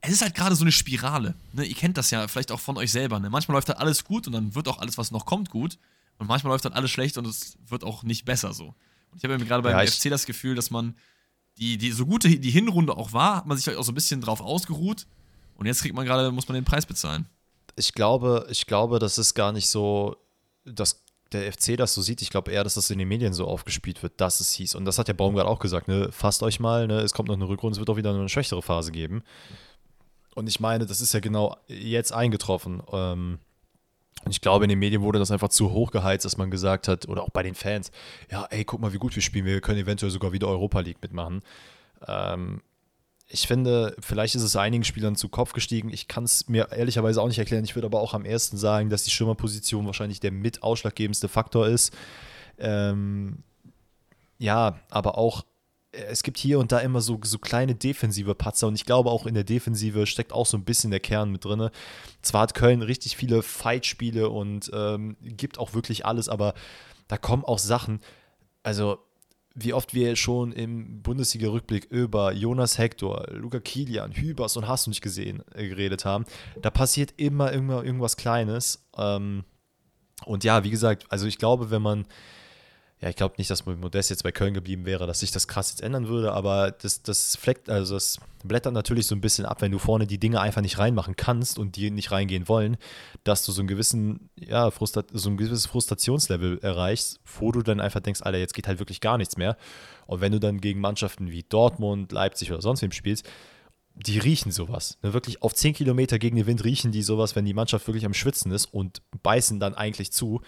es ist halt gerade so eine Spirale. Ne? Ihr kennt das ja vielleicht auch von euch selber. Ne? Manchmal läuft halt alles gut und dann wird auch alles, was noch kommt, gut. Und manchmal läuft dann alles schlecht und es wird auch nicht besser so. Und ich habe gerade beim ja, FC das Gefühl, dass man die, die, so gute die Hinrunde auch war, hat man sich auch so ein bisschen drauf ausgeruht. Und jetzt kriegt man gerade, muss man den Preis bezahlen. Ich glaube, ich glaube, das ist gar nicht so, dass der FC das so sieht. Ich glaube eher, dass das in den Medien so aufgespielt wird, dass es hieß. Und das hat der Baumgart auch gesagt, ne? Fasst euch mal, ne? Es kommt noch eine Rückrunde, es wird auch wieder eine schwächere Phase geben. Und ich meine, das ist ja genau jetzt eingetroffen. Ähm, und ich glaube, in den Medien wurde das einfach zu hoch geheizt, dass man gesagt hat, oder auch bei den Fans, ja, ey, guck mal, wie gut wir spielen, wir können eventuell sogar wieder Europa League mitmachen. Ähm, ich finde, vielleicht ist es einigen Spielern zu Kopf gestiegen. Ich kann es mir ehrlicherweise auch nicht erklären. Ich würde aber auch am ersten sagen, dass die Schirmerposition wahrscheinlich der mit ausschlaggebendste Faktor ist. Ähm, ja, aber auch es gibt hier und da immer so, so kleine defensive Patzer und ich glaube auch in der Defensive steckt auch so ein bisschen der Kern mit drin. Zwar hat Köln richtig viele Fight-Spiele und ähm, gibt auch wirklich alles, aber da kommen auch Sachen, also wie oft wir schon im Bundesliga-Rückblick über Jonas Hector, Luca Kilian, Hübers und hast du nicht gesehen, äh, geredet haben, da passiert immer, immer irgendwas Kleines. Ähm, und ja, wie gesagt, also ich glaube, wenn man ja, ich glaube nicht, dass Modest jetzt bei Köln geblieben wäre, dass sich das krass jetzt ändern würde, aber das, das fleckt, also das blättert natürlich so ein bisschen ab, wenn du vorne die Dinge einfach nicht reinmachen kannst und die nicht reingehen wollen, dass du so einen gewissen, ja, Frustra so ein gewisses Frustrationslevel erreichst, wo du dann einfach denkst, Alter, jetzt geht halt wirklich gar nichts mehr. Und wenn du dann gegen Mannschaften wie Dortmund, Leipzig oder sonst wem spielst, die riechen sowas. Ne? Wirklich auf 10 Kilometer gegen den Wind riechen die sowas, wenn die Mannschaft wirklich am Schwitzen ist und beißen dann eigentlich zu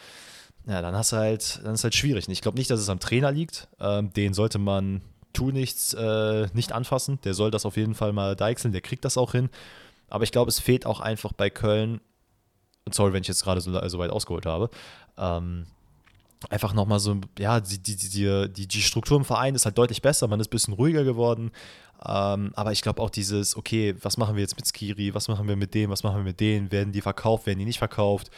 ja, dann hast du halt, dann ist halt schwierig. Ich glaube nicht, dass es am Trainer liegt. Ähm, den sollte man tu nichts äh, nicht anfassen. Der soll das auf jeden Fall mal deichseln, der kriegt das auch hin. Aber ich glaube, es fehlt auch einfach bei Köln, sorry, wenn ich jetzt gerade so, so, weit ausgeholt habe, ähm, einfach nochmal so, ja, die, die, die, die, die Struktur im Verein ist halt deutlich besser, man ist ein bisschen ruhiger geworden. Ähm, aber ich glaube auch dieses, okay, was machen wir jetzt mit Skiri, was machen wir mit dem, was machen wir mit denen, werden die verkauft, werden die nicht verkauft?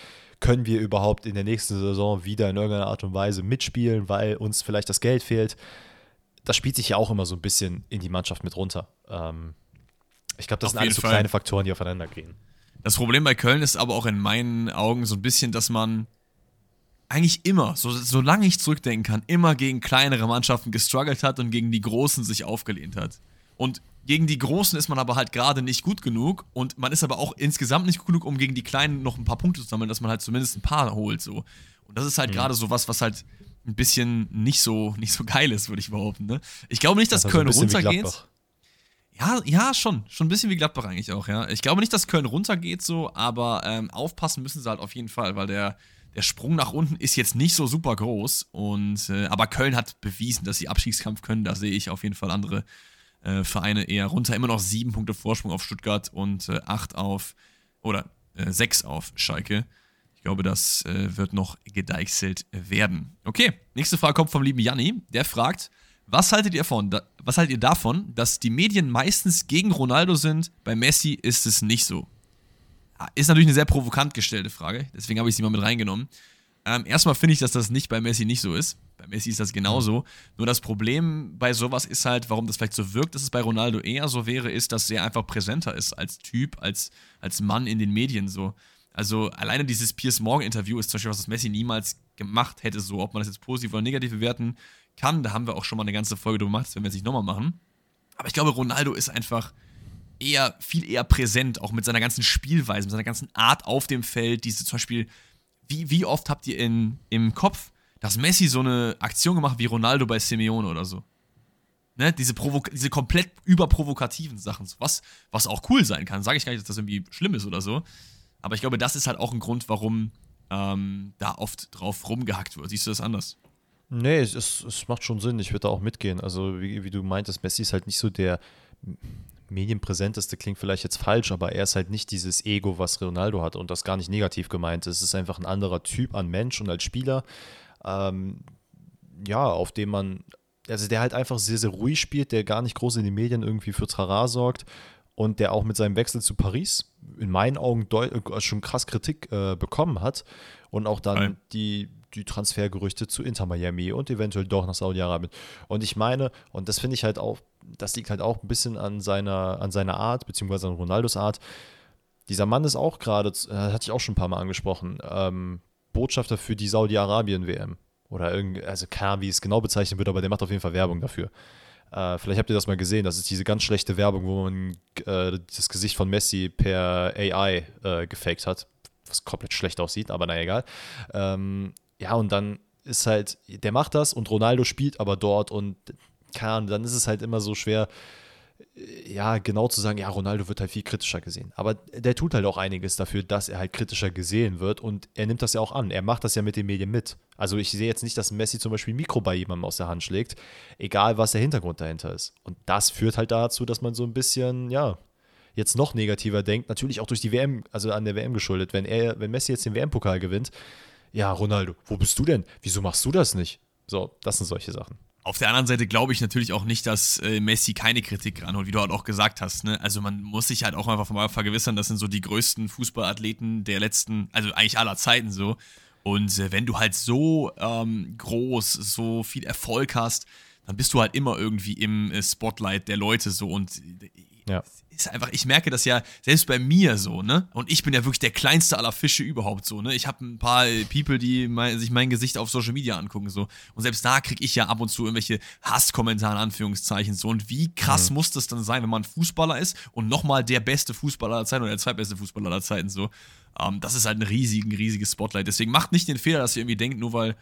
Können wir überhaupt in der nächsten Saison wieder in irgendeiner Art und Weise mitspielen, weil uns vielleicht das Geld fehlt. Das spielt sich ja auch immer so ein bisschen in die Mannschaft mit runter. Ähm, ich glaube, das auf sind alles so Fall. kleine Faktoren, die aufeinander gehen. Das Problem bei Köln ist aber auch in meinen Augen so ein bisschen, dass man eigentlich immer, so, solange ich zurückdenken kann, immer gegen kleinere Mannschaften gestruggelt hat und gegen die Großen sich aufgelehnt hat. Und gegen die Großen ist man aber halt gerade nicht gut genug und man ist aber auch insgesamt nicht gut genug, um gegen die Kleinen noch ein paar Punkte zu sammeln, dass man halt zumindest ein paar holt. So. Und das ist halt mhm. gerade so was, was halt ein bisschen nicht so, nicht so geil ist, würde ich behaupten. Ne? Ich glaube nicht, dass das Köln runtergeht. Ja, ja, schon. Schon ein bisschen wie Gladbach eigentlich auch, ja. Ich glaube nicht, dass Köln runtergeht so, aber ähm, aufpassen müssen sie halt auf jeden Fall, weil der, der Sprung nach unten ist jetzt nicht so super groß. Und, äh, aber Köln hat bewiesen, dass sie Abstiegskampf können. Da sehe ich auf jeden Fall andere äh, Vereine eher runter. Immer noch sieben Punkte Vorsprung auf Stuttgart und äh, acht auf, oder äh, sechs auf Schalke. Ich glaube, das äh, wird noch gedeichselt werden. Okay, nächste Frage kommt vom lieben Janni. Der fragt, was haltet ihr von, was haltet ihr davon, dass die Medien meistens gegen Ronaldo sind? Bei Messi ist es nicht so. Ist natürlich eine sehr provokant gestellte Frage, deswegen habe ich sie mal mit reingenommen. Ähm, erstmal finde ich, dass das nicht bei Messi nicht so ist. Bei Messi ist das genauso. Mhm. Nur das Problem bei sowas ist halt, warum das vielleicht so wirkt, dass es bei Ronaldo eher so wäre, ist, dass er einfach präsenter ist als Typ, als, als Mann in den Medien so. Also alleine dieses Piers Morgan-Interview ist zum Beispiel was, das Messi niemals gemacht hätte, so ob man das jetzt positiv oder negativ bewerten kann. Da haben wir auch schon mal eine ganze Folge drüber gemacht, das werden wir jetzt nicht nochmal machen. Aber ich glaube, Ronaldo ist einfach eher, viel eher präsent, auch mit seiner ganzen Spielweise, mit seiner ganzen Art auf dem Feld, diese zum Beispiel wie, wie oft habt ihr in, im Kopf, dass Messi so eine Aktion gemacht wie Ronaldo bei Simeone oder so? Ne, diese, diese komplett überprovokativen Sachen, was, was auch cool sein kann. Sage ich gar nicht, dass das irgendwie schlimm ist oder so. Aber ich glaube, das ist halt auch ein Grund, warum ähm, da oft drauf rumgehackt wird. Siehst du das anders? Nee, es, es macht schon Sinn. Ich würde da auch mitgehen. Also, wie, wie, du meintest, Messi ist halt nicht so der medienpräsenteste klingt vielleicht jetzt falsch, aber er ist halt nicht dieses Ego, was Ronaldo hat und das gar nicht negativ gemeint. Es ist einfach ein anderer Typ an Mensch und als Spieler, ähm, ja, auf dem man, also der halt einfach sehr, sehr ruhig spielt, der gar nicht groß in den Medien irgendwie für Trara sorgt und der auch mit seinem Wechsel zu Paris in meinen Augen äh, schon krass Kritik äh, bekommen hat und auch dann Nein. die, die Transfergerüchte zu Inter Miami und eventuell doch nach Saudi-Arabien. Und ich meine, und das finde ich halt auch, das liegt halt auch ein bisschen an seiner, an seiner Art, beziehungsweise an Ronaldos Art. Dieser Mann ist auch gerade, äh, hatte ich auch schon ein paar Mal angesprochen, ähm, Botschafter für die Saudi-Arabien-WM. Oder irgendwie, also keine Ahnung, wie es genau bezeichnet wird, aber der macht auf jeden Fall Werbung dafür. Äh, vielleicht habt ihr das mal gesehen, das ist diese ganz schlechte Werbung, wo man äh, das Gesicht von Messi per AI äh, gefaked hat, was komplett schlecht aussieht, aber naja, egal. Ähm, ja, und dann ist halt, der macht das und Ronaldo spielt aber dort und Ahnung, dann ist es halt immer so schwer, ja, genau zu sagen, ja, Ronaldo wird halt viel kritischer gesehen. Aber der tut halt auch einiges dafür, dass er halt kritischer gesehen wird und er nimmt das ja auch an. Er macht das ja mit den Medien mit. Also ich sehe jetzt nicht, dass Messi zum Beispiel ein Mikro bei jemandem aus der Hand schlägt, egal was der Hintergrund dahinter ist. Und das führt halt dazu, dass man so ein bisschen, ja, jetzt noch negativer denkt. Natürlich auch durch die WM, also an der WM geschuldet. Wenn er, wenn Messi jetzt den WM-Pokal gewinnt, ja, Ronaldo, wo bist du denn? Wieso machst du das nicht? So, das sind solche Sachen. Auf der anderen Seite glaube ich natürlich auch nicht, dass äh, Messi keine Kritik ranholt, wie du halt auch gesagt hast. Ne? Also man muss sich halt auch einfach mal vergewissern, das sind so die größten Fußballathleten der letzten, also eigentlich aller Zeiten so. Und äh, wenn du halt so ähm, groß, so viel Erfolg hast, dann bist du halt immer irgendwie im äh, Spotlight der Leute so. Und äh, ja. Ist einfach, ich merke das ja selbst bei mir so, ne? Und ich bin ja wirklich der kleinste aller Fische überhaupt so, ne? Ich habe ein paar People, die mein, sich mein Gesicht auf Social Media angucken so. Und selbst da kriege ich ja ab und zu irgendwelche Hasskommentare in Anführungszeichen so. Und wie krass mhm. muss das dann sein, wenn man Fußballer ist und nochmal der beste Fußballer aller Zeiten oder der zweitbeste Fußballer aller Zeiten so. Ähm, das ist halt ein riesigen, riesiges Spotlight. Deswegen macht nicht den Fehler, dass ihr irgendwie denkt, nur weil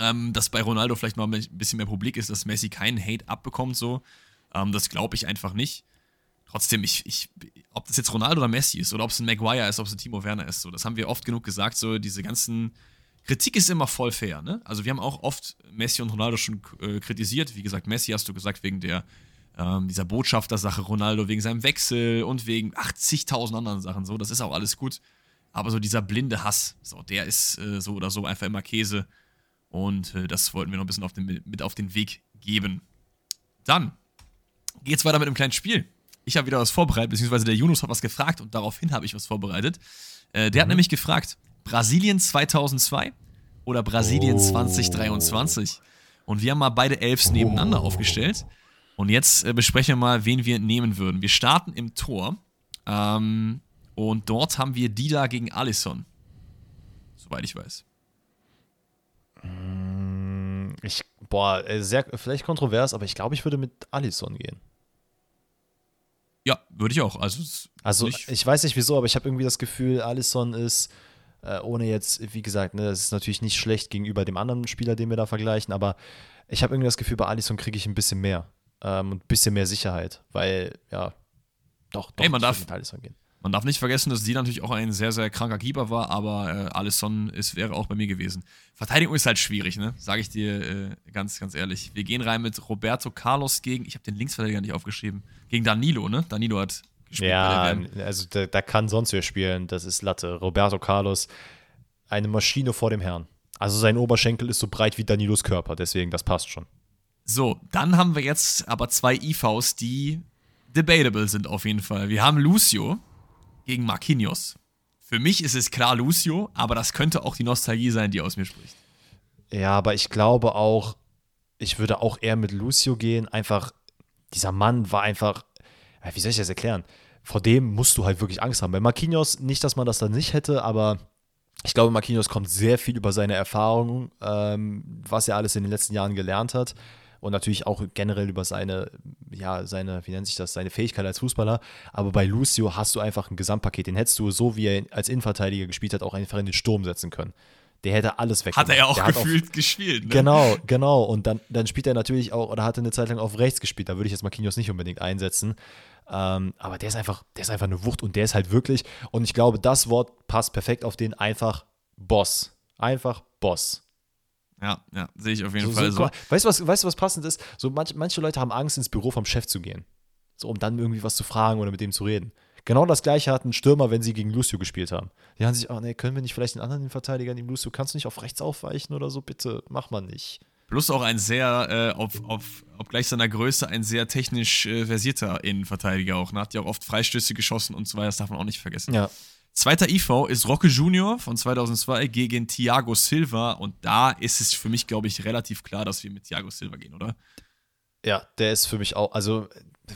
ähm, dass bei Ronaldo vielleicht mal ein bisschen mehr Publik ist, dass Messi keinen Hate abbekommt so. Ähm, das glaube ich einfach nicht trotzdem, ich, ich, ob das jetzt Ronaldo oder Messi ist oder ob es ein Maguire ist, ob es ein Timo Werner ist, so, das haben wir oft genug gesagt, so diese ganzen Kritik ist immer voll fair, ne? Also wir haben auch oft Messi und Ronaldo schon äh, kritisiert. Wie gesagt, Messi hast du gesagt wegen der ähm, dieser Botschafter-Sache, Ronaldo wegen seinem Wechsel und wegen 80.000 anderen Sachen. So, das ist auch alles gut. Aber so dieser blinde Hass, so, der ist äh, so oder so einfach immer Käse. Und äh, das wollten wir noch ein bisschen auf den, mit auf den Weg geben. Dann geht's weiter mit einem kleinen Spiel ich habe wieder was vorbereitet, beziehungsweise der Yunus hat was gefragt und daraufhin habe ich was vorbereitet. Äh, der mhm. hat nämlich gefragt, Brasilien 2002 oder Brasilien oh. 2023? Und wir haben mal beide Elfs nebeneinander oh. aufgestellt. Und jetzt äh, besprechen wir mal, wen wir nehmen würden. Wir starten im Tor. Ähm, und dort haben wir Dida gegen Alisson. Soweit ich weiß. Mm, ich, boah, äh, sehr, vielleicht kontrovers, aber ich glaube, ich würde mit Alisson gehen. Ja, würde ich auch. Also, also ich weiß nicht wieso, aber ich habe irgendwie das Gefühl, Alisson ist, äh, ohne jetzt, wie gesagt, ne, das ist natürlich nicht schlecht gegenüber dem anderen Spieler, den wir da vergleichen, aber ich habe irgendwie das Gefühl, bei Alisson kriege ich ein bisschen mehr ähm, und ein bisschen mehr Sicherheit, weil, ja, doch, doch, hey, man darf, mit Alisson gehen. Man darf nicht vergessen, dass sie natürlich auch ein sehr, sehr kranker Keeper war, aber äh, Alisson ist, wäre auch bei mir gewesen. Verteidigung ist halt schwierig, ne? Sage ich dir äh, ganz, ganz ehrlich. Wir gehen rein mit Roberto Carlos gegen, ich habe den Linksverteidiger nicht aufgeschrieben, gegen Danilo, ne? Danilo hat gespielt. Ja, also da, da, kann sonst wer spielen, das ist Latte. Roberto Carlos, eine Maschine vor dem Herrn. Also sein Oberschenkel ist so breit wie Danilos Körper, deswegen, das passt schon. So, dann haben wir jetzt aber zwei IVs, die debatable sind auf jeden Fall. Wir haben Lucio, gegen Marquinhos. Für mich ist es klar Lucio, aber das könnte auch die Nostalgie sein, die aus mir spricht. Ja, aber ich glaube auch, ich würde auch eher mit Lucio gehen. Einfach, dieser Mann war einfach, wie soll ich das erklären? Vor dem musst du halt wirklich Angst haben. Bei Marquinhos, nicht, dass man das dann nicht hätte, aber ich glaube, Marquinhos kommt sehr viel über seine Erfahrungen, ähm, was er alles in den letzten Jahren gelernt hat und natürlich auch generell über seine, ja, seine, wie nennt sich das, seine Fähigkeit als Fußballer. Aber bei Lucio hast du einfach ein Gesamtpaket. Den hättest du, so wie er als Innenverteidiger gespielt hat, auch einfach in den Sturm setzen können. Der hätte alles weg. Hat er ja auch gefühlt auf, gespielt. Ne? Genau, genau. Und dann, dann spielt er natürlich auch, oder hat er eine Zeit lang auf rechts gespielt. Da würde ich jetzt Marquinhos nicht unbedingt einsetzen. Ähm, aber der ist einfach, der ist einfach eine Wucht und der ist halt wirklich, und ich glaube, das Wort passt perfekt auf den einfach Boss. Einfach Boss. Ja, ja, sehe ich auf jeden so, Fall so. so. Weißt du, was, weißt, was passend ist? So manch, manche Leute haben Angst, ins Büro vom Chef zu gehen. So, um dann irgendwie was zu fragen oder mit dem zu reden. Genau das gleiche hatten Stürmer, wenn sie gegen Lucio gespielt haben. Die haben sich, oh nee, können wir nicht vielleicht den anderen Verteidiger nehmen? Lucio, kannst du nicht auf rechts aufweichen oder so? Bitte, mach mal nicht. Plus auch ein sehr, äh, auf, auf, obgleich seiner Größe, ein sehr technisch äh, versierter Innenverteidiger auch. Ne? Hat ja auch oft Freistöße geschossen und so weiter, das darf man auch nicht vergessen. Ja. Zweiter IV ist Roque Junior von 2002 gegen Thiago Silva und da ist es für mich, glaube ich, relativ klar, dass wir mit Thiago Silva gehen, oder? Ja, der ist für mich auch, also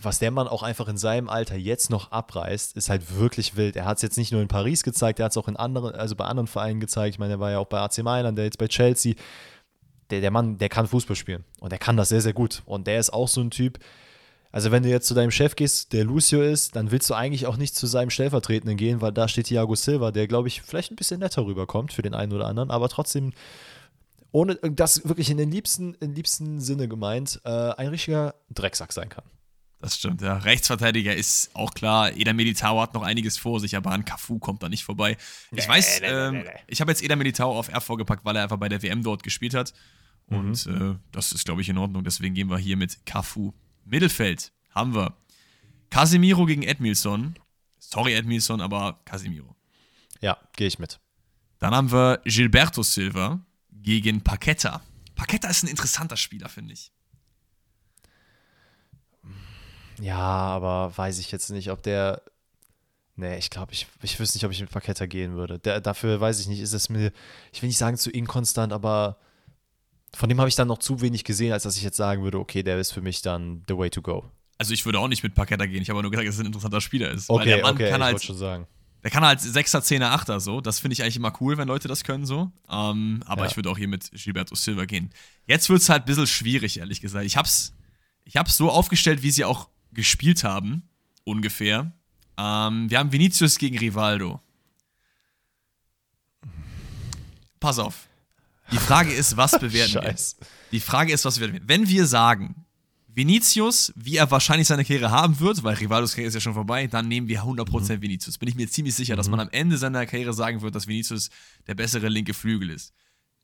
was der Mann auch einfach in seinem Alter jetzt noch abreißt, ist halt wirklich wild. Er hat es jetzt nicht nur in Paris gezeigt, er hat es auch in anderen, also bei anderen Vereinen gezeigt. Ich meine, er war ja auch bei AC Mailand, der jetzt bei Chelsea. Der, der Mann, der kann Fußball spielen und der kann das sehr, sehr gut. Und der ist auch so ein Typ, also wenn du jetzt zu deinem Chef gehst, der Lucio ist, dann willst du eigentlich auch nicht zu seinem Stellvertretenden gehen, weil da steht Thiago Silva, der, glaube ich, vielleicht ein bisschen netter rüberkommt für den einen oder anderen, aber trotzdem, ohne das wirklich in den liebsten, im liebsten Sinne gemeint, äh, ein richtiger Drecksack sein kann. Das stimmt, ja. Rechtsverteidiger ist auch klar. Eder Militao hat noch einiges vor sich, aber an Cafu kommt da nicht vorbei. Ich nee, weiß, nee, ähm, nee, ich habe jetzt Eder Militao auf RV gepackt, weil er einfach bei der WM dort gespielt hat. Und mhm. äh, das ist, glaube ich, in Ordnung. Deswegen gehen wir hier mit Cafu Mittelfeld haben wir Casemiro gegen Edmilson. Sorry, Edmilson, aber Casemiro. Ja, gehe ich mit. Dann haben wir Gilberto Silva gegen Paqueta. Paqueta ist ein interessanter Spieler, finde ich. Ja, aber weiß ich jetzt nicht, ob der. Nee, ich glaube, ich, ich wüsste nicht, ob ich mit Paqueta gehen würde. Der, dafür weiß ich nicht, ist es mir, ich will nicht sagen zu inkonstant, aber von dem habe ich dann noch zu wenig gesehen, als dass ich jetzt sagen würde, okay, der ist für mich dann the way to go. Also ich würde auch nicht mit Paqueta gehen, ich habe nur gesagt, dass es ein interessanter Spieler ist. Okay, der Mann okay, kann ich halt, schon sagen. Der kann halt 6er, 10er, 8er so. Das finde ich eigentlich immer cool, wenn Leute das können so. Ähm, aber Ja. ich würde auch hier mit Gilberto Silva gehen. Jetzt wird es halt ein bisschen schwierig, ehrlich gesagt. Ich hab's, ich hab's so aufgestellt, wie sie auch gespielt haben, ungefähr. Ähm, wir haben Vinicius gegen Rivaldo. Pass auf. Die Frage ist, was bewerten wir? Scheiß. Die Frage ist, was wir Wenn wir sagen, Vinicius, wie er wahrscheinlich seine Karriere haben wird, weil Rivaldos Karriere ist ja schon vorbei, dann nehmen wir 100% Vinicius. Bin ich mir ziemlich sicher, dass man am Ende seiner Karriere sagen wird, dass Vinicius der bessere linke Flügel ist.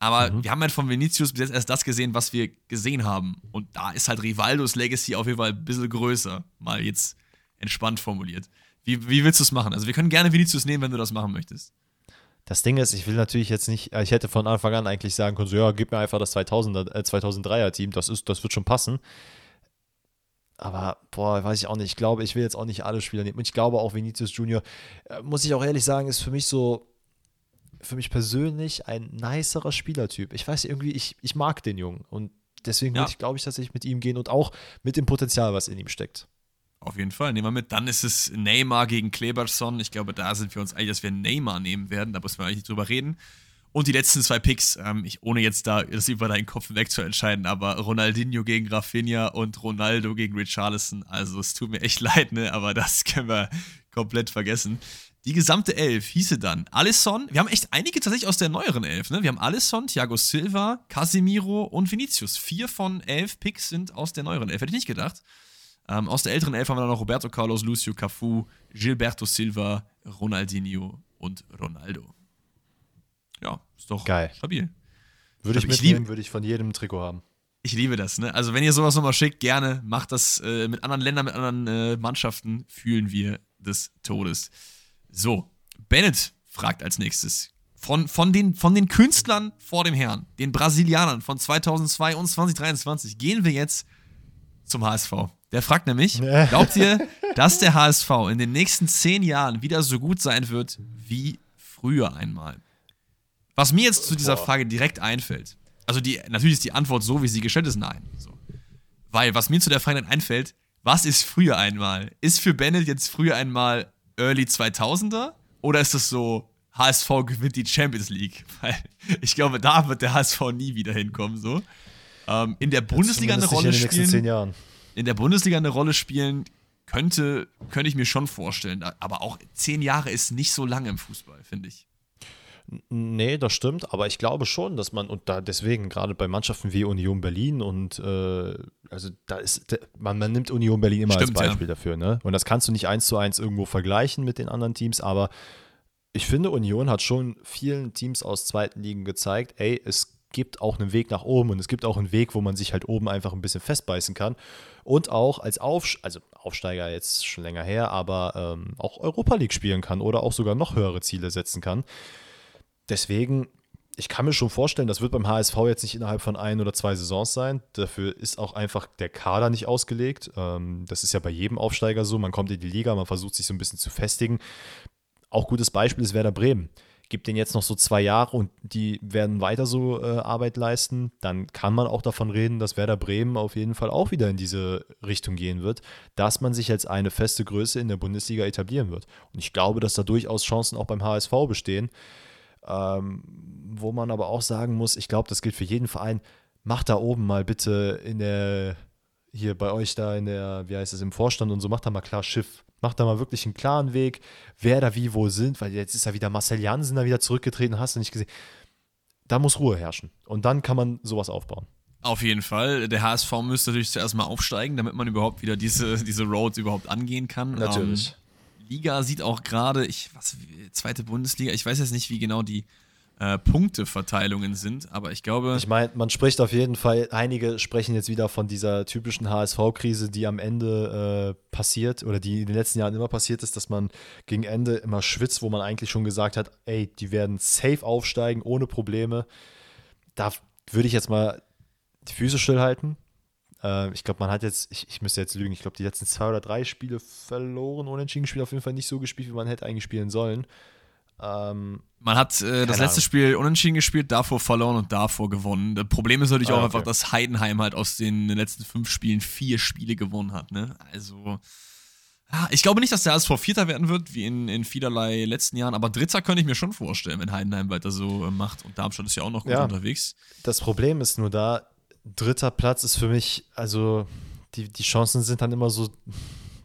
Aber wir haben halt von Vinicius bis jetzt erst das gesehen, was wir gesehen haben. Und da ist halt Rivaldos Legacy auf jeden Fall ein bisschen größer. Mal jetzt entspannt formuliert. Wie, wie willst du es machen? Also wir können gerne Vinicius nehmen, wenn du das machen möchtest. Das Ding ist, ich will natürlich jetzt nicht, äh, ich hätte von Anfang an eigentlich sagen können, so, ja, gib mir einfach das 2000er, äh, 2003er Team, das, ist, das wird schon passen. Aber, boah, weiß ich auch nicht. Ich glaube, ich will jetzt auch nicht alle Spieler nehmen. Und ich glaube auch, Vinicius Junior, äh, muss ich auch ehrlich sagen, ist für mich so, für mich persönlich ein nicerer Spielertyp. Ich weiß irgendwie, ich, ich mag den Jungen. Und deswegen Ja. würde ich, glaube ich, tatsächlich mit ihm gehen und auch mit dem Potenzial, was in ihm steckt. Auf jeden Fall, nehmen wir mit. Dann ist es Neymar gegen Kleberson. Ich glaube, da sind wir uns einig, dass wir Neymar nehmen werden. Da müssen wir eigentlich nicht drüber reden. Und die letzten zwei Picks, ähm, ich, ohne jetzt da das über deinen Kopf weg zu entscheiden, aber Ronaldinho gegen Rafinha und Ronaldo gegen Richarlison. Also es tut mir echt leid, ne? Aber das können wir komplett vergessen. Die gesamte Elf hieße dann Alisson. Wir haben echt einige tatsächlich aus der neueren Elf, ne? Wir haben Alisson, Thiago Silva, Casemiro und Vinicius. Vier von elf Picks sind aus der neueren Elf. Hätte ich nicht gedacht. Ähm, aus der älteren Elf haben wir dann noch Roberto Carlos, Lucio Cafu, Gilberto Silva, Ronaldinho und Ronaldo. Ja, ist doch Geil. stabil. Würde ich Ich mitnehmen, liebe- würde ich von jedem Trikot haben. Ich liebe das, ne? Also, wenn ihr sowas nochmal schickt, gerne macht das äh, mit anderen Ländern, mit anderen äh, Mannschaften, fühlen wir des Todes. So, Bennett fragt als nächstes. Von, von, den, von den Künstlern vor dem Herrn, den Brasilianern von 2002 und 2023, gehen wir jetzt zum HSV. Der fragt nämlich, glaubt ihr, dass der HSV in den nächsten zehn Jahren wieder so gut sein wird wie früher einmal? Was mir jetzt zu dieser. Frage direkt einfällt, also die, natürlich ist die Antwort so, wie sie gestellt ist, nein. So. Weil, was mir zu der Frage dann einfällt, was ist früher einmal? Ist für Bennett jetzt früher einmal Early 2000er? Oder ist das so, HSV gewinnt die Champions League? Weil ich glaube, da wird der HSV nie wieder hinkommen, so. Ähm, in der Bundesliga eine Rolle in den nächsten zehn spielen, Jahren. In der Bundesliga eine Rolle spielen, könnte, könnte ich mir schon vorstellen. Aber auch zehn Jahre ist nicht so lange im Fußball, finde ich. Nee, das stimmt, aber ich glaube schon, dass man, und da deswegen, gerade bei Mannschaften wie Union Berlin und äh, also da ist, man, man nimmt Union Berlin immer Stimmt, als Beispiel dafür, ne? Und das kannst du nicht eins zu eins irgendwo vergleichen mit den anderen Teams, aber ich finde, Union hat schon vielen Teams aus zweiten Ligen gezeigt, ey, es gibt auch einen Weg nach oben und es gibt auch einen Weg, wo man sich halt oben einfach ein bisschen festbeißen kann. Und auch als Aufsch also Aufsteiger jetzt schon länger her, aber ähm, auch Europa League spielen kann oder auch sogar noch höhere Ziele setzen kann. Deswegen, ich kann mir schon vorstellen, das wird beim HSV jetzt nicht innerhalb von ein oder zwei Saisons sein. Dafür ist auch einfach der Kader nicht ausgelegt. Ähm, das ist ja bei jedem Aufsteiger so. Man kommt in die Liga, man versucht sich so ein bisschen zu festigen. Auch gutes Beispiel ist Werder Bremen. Gibt denen jetzt noch so zwei Jahre und die werden weiter so äh, Arbeit leisten, dann kann man auch davon reden, dass Werder Bremen auf jeden Fall auch wieder in diese Richtung gehen wird, dass man sich als eine feste Größe in der Bundesliga etablieren wird. Und ich glaube, dass da durchaus Chancen auch beim HSV bestehen. Ähm, wo man aber auch sagen muss, ich glaube, das gilt für jeden Verein, macht da oben mal bitte in der, hier bei euch da in der, wie heißt es, im Vorstand und so, macht da mal klar Schiff. Macht da mal wirklich einen klaren Weg, wer da wie wo sind, weil jetzt ist ja wieder Marcel Jansen da wieder zurückgetreten, hast du nicht gesehen. Da muss Ruhe herrschen. Und dann kann man sowas aufbauen. Auf jeden Fall. Der HSV müsste natürlich zuerst mal aufsteigen, damit man überhaupt wieder diese, diese Roads überhaupt angehen kann. Natürlich. Ähm, Liga sieht auch gerade, ich, was, zweite Bundesliga, ich weiß jetzt nicht, wie genau die äh, Punkteverteilungen sind, aber ich glaube. Ich meine, man spricht auf jeden Fall, einige sprechen jetzt wieder von dieser typischen HSV-Krise, die am Ende äh, passiert oder die in den letzten Jahren immer passiert ist, dass man gegen Ende immer schwitzt, wo man eigentlich schon gesagt hat, ey, die werden safe aufsteigen, ohne Probleme. Da würde ich jetzt mal die Füße stillhalten. Äh, ich glaube, man hat jetzt, ich, ich müsste jetzt lügen, ich glaube, die letzten zwei oder drei Spiele verloren, unentschieden gespielt, auf jeden Fall nicht so gespielt, wie man hätte eigentlich spielen sollen. Ähm, man hat äh, das letzte Ahnung. Spiel unentschieden gespielt, davor verloren und davor gewonnen. Das Problem ist natürlich ah, auch okay. einfach, dass Heidenheim halt aus den letzten fünf Spielen vier Spiele gewonnen hat. Ne? Also, ja, ich glaube nicht, dass der ASV Vierter werden wird, wie in, in vielerlei letzten Jahren, aber Dritter könnte ich mir schon vorstellen, wenn Heidenheim weiter so äh, macht. Und Darmstadt ist ja auch noch gut ja, unterwegs. Das Problem ist nur da, dritter Platz ist für mich, also die, die Chancen sind dann immer so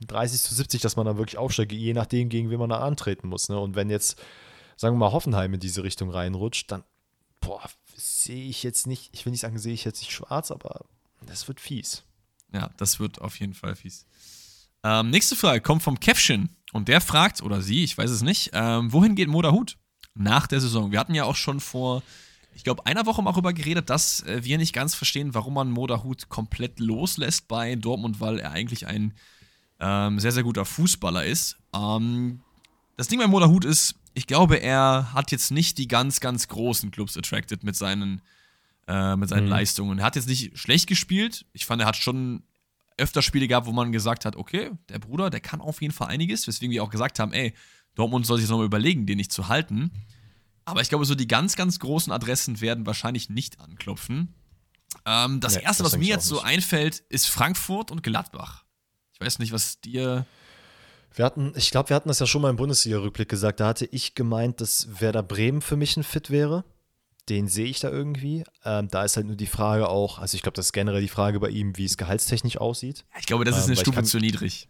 30 zu 70, dass man da wirklich aufsteigt, je nachdem, gegen wen man da antreten muss. Ne? Und wenn jetzt sagen wir mal, Hoffenheim in diese Richtung reinrutscht, dann, boah, sehe ich jetzt nicht, ich will nicht sagen, sehe ich jetzt nicht schwarz, aber das wird fies. Ja, das wird auf jeden Fall fies. Ähm, nächste Frage kommt vom Käffchen und der fragt, oder sie, ich weiß es nicht, ähm, wohin geht Moda Hut nach der Saison? Wir hatten ja auch schon vor, ich glaube, einer Woche mal darüber geredet, dass äh, wir nicht ganz verstehen, warum man Moda Hut komplett loslässt bei Dortmund, weil er eigentlich ein ähm, sehr, sehr guter Fußballer ist. Ähm, das Ding bei Moda Hut ist, ich glaube, er hat jetzt nicht die ganz, ganz großen Clubs attracted mit seinen, äh, mit seinen mhm. Leistungen. Er hat jetzt nicht schlecht gespielt. Ich fand, er hat schon öfter Spiele gehabt, wo man gesagt hat, okay, der Bruder, der kann auf jeden Fall einiges, weswegen wir auch gesagt haben, ey, Dortmund soll sich nochmal überlegen, den nicht zu halten. Aber ich glaube, so die ganz, ganz großen Adressen werden wahrscheinlich nicht anklopfen. Ähm, das nee, erste, das was mir jetzt so einfällt, ist Frankfurt und Gladbach. Ich weiß nicht, was dir wir hatten, ich glaube, wir hatten das ja schon mal im Bundesliga-Rückblick gesagt. Da hatte ich gemeint, dass Werder Bremen für mich ein Fit wäre. Den sehe ich da irgendwie. Ähm, da ist halt nur die Frage auch, also ich glaube, das ist generell die Frage bei ihm, wie es gehaltstechnisch aussieht. Ich glaube, das ist ähm, eine Stufe kann, zu niedrig.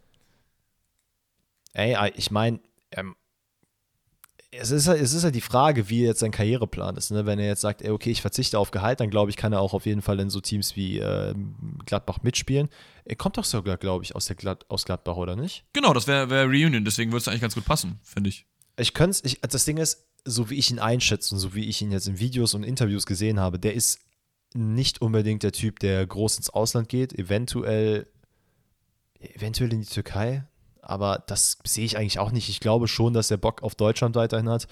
Ey, ich meine, ähm, es ist, halt, es ist halt die Frage, wie jetzt sein Karriereplan ist. Ne? Wenn er jetzt sagt, ey, okay, ich verzichte auf Gehalt, dann glaube ich, kann er auch auf jeden Fall in so Teams wie äh, Gladbach mitspielen. Er kommt doch sogar, glaube ich, aus, der Glad aus Gladbach, oder nicht? Genau, das wäre wär Reunion, deswegen würde es eigentlich ganz gut passen, finde ich. Ich könnte es, das Ding ist, so wie ich ihn einschätze und so wie ich ihn jetzt in Videos und Interviews gesehen habe, der ist nicht unbedingt der Typ, der groß ins Ausland geht, eventuell, eventuell in die Türkei, aber das sehe ich eigentlich auch nicht. Ich glaube schon, dass er Bock auf Deutschland weiterhin hat.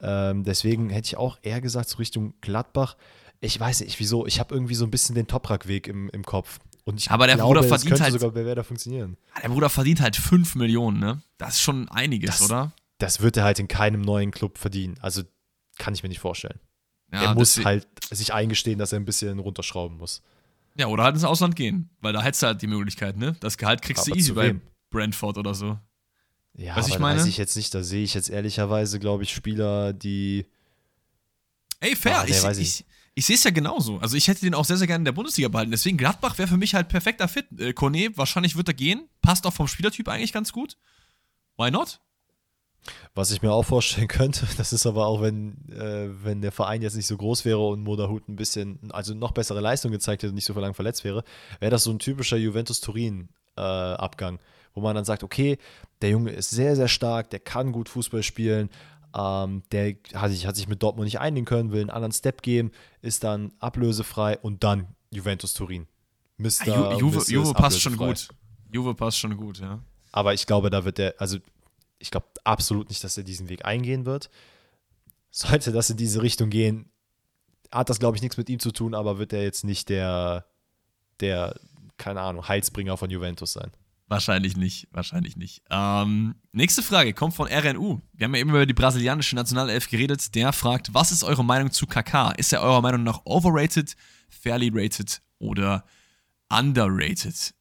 Ähm, deswegen hätte ich auch eher gesagt, so Richtung Gladbach. Ich weiß nicht, wieso. Ich habe irgendwie so ein bisschen den Toprak-Weg im, im Kopf. Und ich aber der glaube, Bruder verdient halt sogar bei Werder funktionieren. Der Bruder verdient halt 5 Millionen, ne? Das ist schon einiges, das, oder? Das wird er halt in keinem neuen Club verdienen. Also kann ich mir nicht vorstellen. Ja, er muss halt sich eingestehen, dass er ein bisschen runterschrauben muss. Ja, oder halt ins Ausland gehen, weil da hättest du halt die Möglichkeit, ne? Das Gehalt kriegst aber du easy bei Brentford oder so. Ja, Was ich meine? weiß ich jetzt nicht. Da sehe ich jetzt ehrlicherweise, glaube ich, Spieler, die. Ey, fair. Ah, nee, ich, ich, ich, ich sehe es ja genauso. Also ich hätte den auch sehr, sehr gerne in der Bundesliga behalten. Deswegen Gladbach wäre für mich halt perfekter Fit. Äh, Kone, wahrscheinlich wird er gehen. Passt auch vom Spielertyp eigentlich ganz gut. Why not? Was ich mir auch vorstellen könnte, das ist aber auch, wenn, äh, wenn der Verein jetzt nicht so groß wäre und Moderhut ein bisschen, also noch bessere Leistung gezeigt hätte und nicht so lange verletzt wäre, wäre das so ein typischer Juventus-Turin-Abgang. Äh, wo man dann sagt, okay, der Junge ist sehr, sehr stark, der kann gut Fußball spielen, ähm, der hat sich, hat sich mit Dortmund nicht einigen können, will einen anderen Step geben, ist dann ablösefrei und dann Juventus Turin. Mr. Ja, Ju Juve, Juve passt schon gut. Juve passt schon gut, ja. Aber ich glaube, da wird der, also ich glaube absolut nicht, dass er diesen Weg eingehen wird. Sollte das in diese Richtung gehen, hat das, glaube ich, nichts mit ihm zu tun, aber wird er jetzt nicht der, der, keine Ahnung, Heilsbringer von Juventus sein. Wahrscheinlich nicht, wahrscheinlich nicht. Ähm, nächste Frage kommt von RNU. Wir haben ja eben über die brasilianische Nationalelf geredet. Der fragt, was ist eure Meinung zu KK? Ist er eurer Meinung nach overrated, fairly rated oder underrated?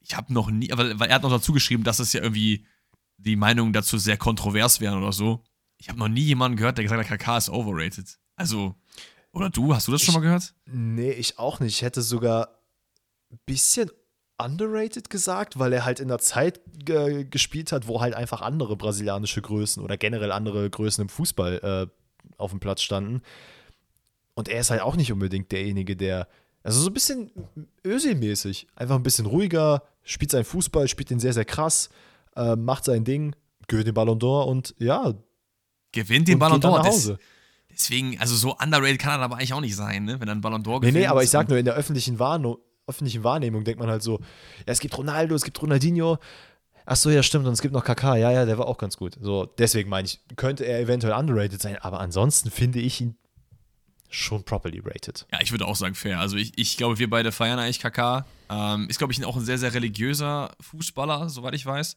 Ich habe noch nie, aber er hat noch dazu geschrieben, dass es ja irgendwie die Meinungen dazu sehr kontrovers wären oder so. Ich habe noch nie jemanden gehört, der gesagt hat, KK ist overrated. Also, oder du, hast du das ich, schon mal gehört? Nee, ich auch nicht. Ich hätte sogar ein bisschen underrated gesagt, weil er halt in der Zeit äh, gespielt hat, wo halt einfach andere brasilianische Größen oder generell andere Größen im Fußball äh, auf dem Platz standen. Und er ist halt auch nicht unbedingt derjenige, der, also so ein bisschen Ösil-mäßig, einfach ein bisschen ruhiger, spielt seinen Fußball, spielt den sehr, sehr krass, äh, macht sein Ding, gewinnt den Ballon d'Or und ja. Gewinnt den Ballon d'Or. Deswegen, also so underrated kann er aber eigentlich auch nicht sein, ne? wenn er einen Ballon d'Or gewinnt. Nee, nee, aber ich sag nur, in der öffentlichen Warnung, öffentlichen Wahrnehmung denkt man halt so, ja, es gibt Ronaldo, es gibt Ronaldinho. Ach so, ja, stimmt. Und es gibt noch KK. Ja, ja, der war auch ganz gut. So, deswegen meine ich, könnte er eventuell underrated sein. Aber ansonsten finde ich ihn schon properly rated. Ja, ich würde auch sagen fair. Also ich, ich glaube, wir beide feiern eigentlich KK. Ähm, ist, glaube ich, auch ein sehr, sehr religiöser Fußballer, soweit ich weiß.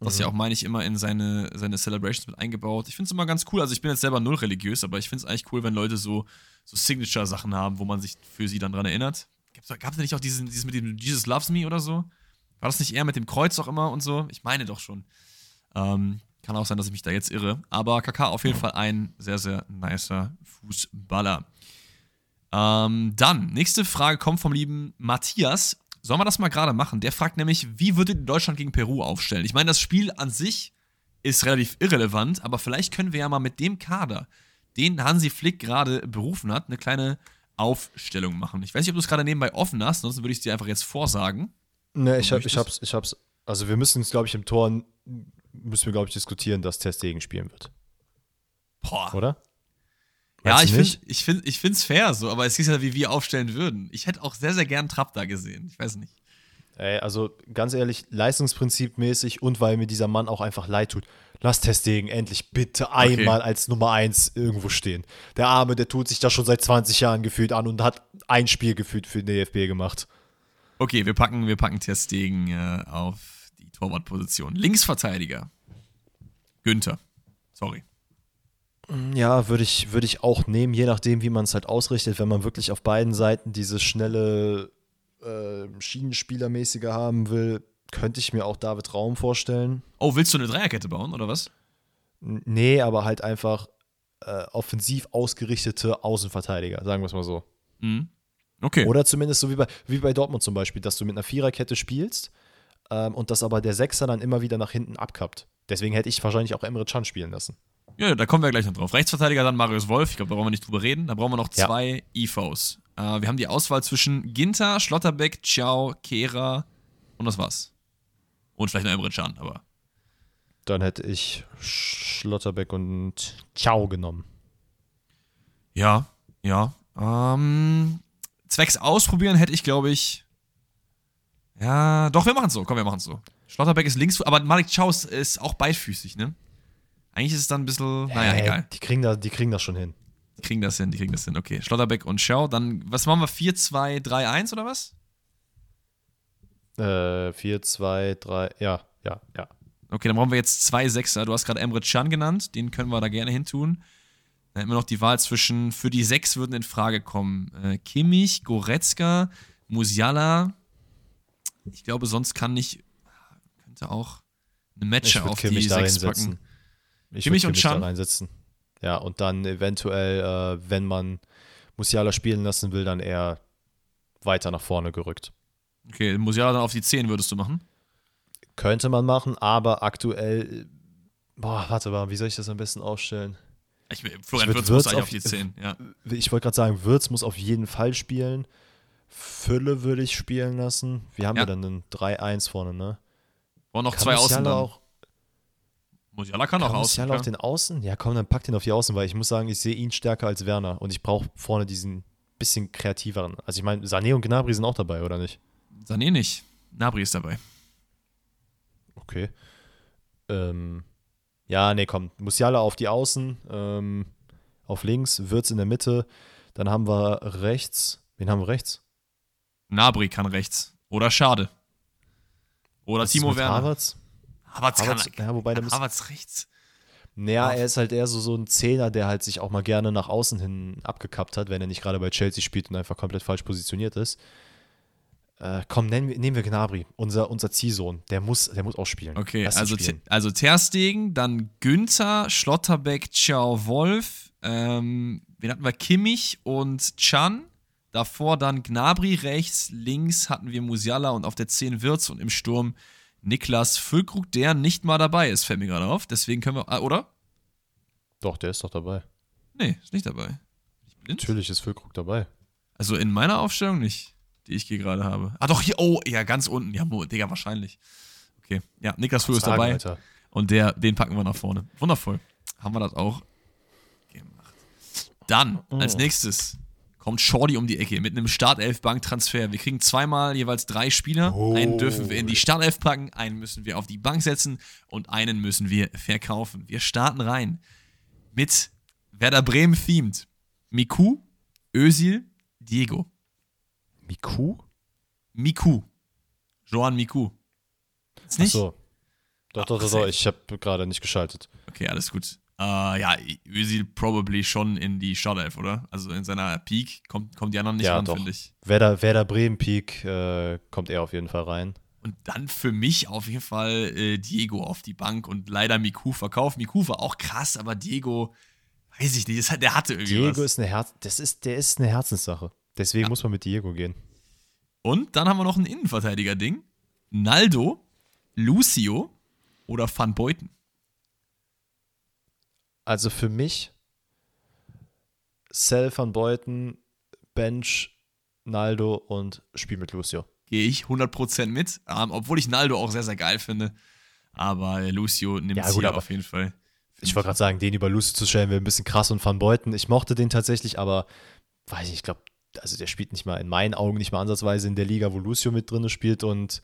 Hat das Mhm. ja auch, meine ich, immer in seine, seine Celebrations mit eingebaut. Ich finde es immer ganz cool. Also ich bin jetzt selber null religiös, aber ich finde es eigentlich cool, wenn Leute so, so Signature-Sachen haben, wo man sich für sie dann dran erinnert. Gab es nicht auch diesen, dieses mit dem Jesus Loves Me oder so? War das nicht eher mit dem Kreuz auch immer und so? Ich meine doch schon. Ähm, kann auch sein, dass ich mich da jetzt irre. Aber KK auf jeden Fall ein sehr, sehr nicer Fußballer. Ähm, dann, nächste Frage kommt vom lieben Matthias. Sollen wir das mal gerade machen? Der fragt nämlich, wie würdet ihr Deutschland gegen Peru aufstellen? Ich meine, das Spiel an sich ist relativ irrelevant, aber vielleicht können wir ja mal mit dem Kader, den Hansi Flick gerade berufen hat, eine kleine Aufstellung machen. Ich weiß nicht, ob du es gerade nebenbei offen hast, sonst würde ich es dir einfach jetzt vorsagen. Ne, ich, hab, ich hab's, ich hab's. Also wir müssen es, glaube ich, im Tor müssen wir, glaube ich, diskutieren, dass Testegen spielen wird. Boah. Oder? Ja, ich finde ich find, ich find's fair so, aber es ist ja, wie wir aufstellen würden. Ich hätte auch sehr, sehr gern Trapp da gesehen. Ich weiß nicht. Ey, also ganz ehrlich, leistungsprinzipmäßig und weil mir dieser Mann auch einfach leid tut. Lass Testegen endlich bitte einmal als Nummer eins irgendwo stehen. Der Arme, der tut sich da schon seit 20 Jahren gefühlt an und hat ein Spiel gefühlt für den DFB gemacht. Okay, wir packen, wir packen Ter Stegen äh, auf die Torwartposition. Linksverteidiger. Günther. Sorry. Ja, würde ich, würde ich auch nehmen, je nachdem, wie man es halt ausrichtet. Wenn man wirklich auf beiden Seiten diese schnelle äh, Schienenspielermäßige haben will, könnte ich mir auch David Raum vorstellen. Oh, willst du eine Dreierkette bauen, oder was? Nee, aber halt einfach äh, offensiv ausgerichtete Außenverteidiger, sagen wir es mal so. Mhm. Okay. Oder zumindest so wie bei, wie bei Dortmund zum Beispiel, dass du mit einer Viererkette spielst ähm, und dass aber der Sechser dann immer wieder nach hinten abkappt. Deswegen hätte ich wahrscheinlich auch Emre Can spielen lassen. Ja, da kommen wir gleich noch drauf. Rechtsverteidiger dann Marius Wolf. Ich glaube, da brauchen wir nicht drüber reden. Da brauchen wir noch Ja. zwei IVs. Äh, wir haben die Auswahl zwischen Ginter, Schlotterbeck, Ciao, Kehra und das war's. Und vielleicht noch Emre Can, aber. Dann hätte ich Schlotterbeck und Ciao genommen. Ja, ja. Ähm, zwecks Ausprobieren hätte ich, glaube ich. Ja, doch, wir machen es so. Komm, wir machen es so. Schlotterbeck ist links, aber Malik Chow ist, ist auch beidfüßig, ne? Eigentlich ist es dann ein bisschen. Naja, Äh, egal. Die kriegen, da, die kriegen das schon hin. Die kriegen das hin, die kriegen das hin. Okay, Schlotterbeck und Schau. Dann, was machen wir? 4, 2, 3, 1 oder was? Äh, 4, 2, 3, ja, ja, ja. Okay, dann brauchen wir jetzt zwei Sechser. Du hast gerade Emre Can genannt, den können wir da gerne hin tun. Dann hätten wir noch die Wahl zwischen, für die sechs würden in Frage kommen. Äh, Kimmich, Goretzka, Musiala. Ich glaube, sonst kann nicht, könnte auch eine Matcher auf Kimmich die sechs reinsetzen. packen. Ich Kimmich und Can? reinsetzen. Ja, und dann eventuell, äh, wenn man Musiala spielen lassen will, dann eher weiter nach vorne gerückt. Okay, Musiala dann auf die 10 würdest du machen? Könnte man machen, aber aktuell, boah, warte mal, wie soll ich das am besten aufstellen? Ich, Florian Würz muss eigentlich auf- auf die 10, ja. Ich wollte gerade sagen, Würz muss auf jeden Fall spielen. Fülle würde ich spielen lassen. Wie haben Ja. wir dann einen 3-1 vorne, ne? Brauchen noch Kann zwei Außen Musiala dann. auch, Musiala kann auch kann außen. Musiala auf den Außen? Ja, komm, dann pack den auf die Außen, weil ich muss sagen, ich sehe ihn stärker als Werner und ich brauche vorne diesen bisschen kreativeren. Also ich meine, Sané und Gnabry sind auch dabei, oder nicht? Sané nicht. Nabri ist dabei. Okay. Ähm, ja, nee, komm. Musiala auf die Außen, ähm, auf links, Würz in der Mitte. Dann haben wir rechts. Wen haben wir rechts? Nabri kann rechts. Oder Schade. Oder Was Timo Werner. Havertz? Havertz kann Havertz, ja, wobei der muss. Havertz rechts. Naja, er ist halt eher so, so ein Zehner, der halt sich auch mal gerne nach außen hin abgekappt hat, wenn er nicht gerade bei Chelsea spielt und einfach komplett falsch positioniert ist. Äh, komm, nennen nehmen wir Gnabry, unser, unser Ziehsohn. Der muss, der muss auch spielen. Okay, Lass also, spielen. Also Terstegen, dann Günther, Schlotterbeck, Ciao, Wolf. Ähm, wen hatten wir? Kimmich und Chan. Davor dann Gnabry rechts, links hatten wir Musiala und auf der 10 Wirtz und im Sturm Niklas Füllkrug, der nicht mal dabei ist, fällt mir gerade auf. Deswegen können wir, ah, oder? Doch, der ist doch dabei. Nee, ist nicht dabei. Natürlich ist Füllkrug dabei. Also in meiner Aufstellung nicht, die ich hier gerade habe. Ah, doch, hier, oh, ja, ganz unten. Ja, Digga, wahrscheinlich. Okay, ja, Niklas Füll ist dabei. Alter. Und der, den packen wir nach vorne. Wundervoll. Haben wir das auch gemacht. Dann, als nächstes, kommt Shorty um die Ecke mit einem Startelf-Bank-Transfer. Wir kriegen zweimal jeweils drei Spieler. Oh. Einen dürfen wir in die Startelf packen, einen müssen wir auf die Bank setzen und einen müssen wir verkaufen. Wir starten rein mit Werder Bremen themed. Miku, Özil, Diego. Miku? Miku. Joan Miku. Ist nicht? Ach so. Doch, doch, doch, doch. ich habe gerade nicht geschaltet. Okay, alles gut. Uh, ja, Özil probably schon in die Startelf, oder? Also in seiner Peak kommt, kommt die anderen nicht ja, ran, finde ich. Werder, Werder Bremen Peak äh, kommt er auf jeden Fall rein. Und dann für mich auf jeden Fall äh, Diego auf die Bank und leider Miku verkauft. Miku war auch krass, aber Diego, weiß ich nicht, das, der hatte irgendwie Diego ist eine Herz, das ist, der ist eine Herzenssache. Deswegen ja. muss man mit Diego gehen. Und dann haben wir noch ein Innenverteidiger-Ding. Naldo, Lucio oder Van Beuten. Also für mich Cell van Beuten, Bench, Naldo und Spiel mit Lucio. Gehe ich 100% mit, ähm, obwohl ich Naldo auch sehr, sehr geil finde. Aber Lucio nimmt ja, gut, hier auf jeden Fall. Ich wollte gerade sagen, den über Lucio zu stellen wäre ein bisschen krass und Van Beuten. Ich mochte den tatsächlich, aber weiß ich, ich glaube, also der spielt nicht mal in meinen Augen nicht mal ansatzweise in der Liga, wo Lucio mit drin spielt und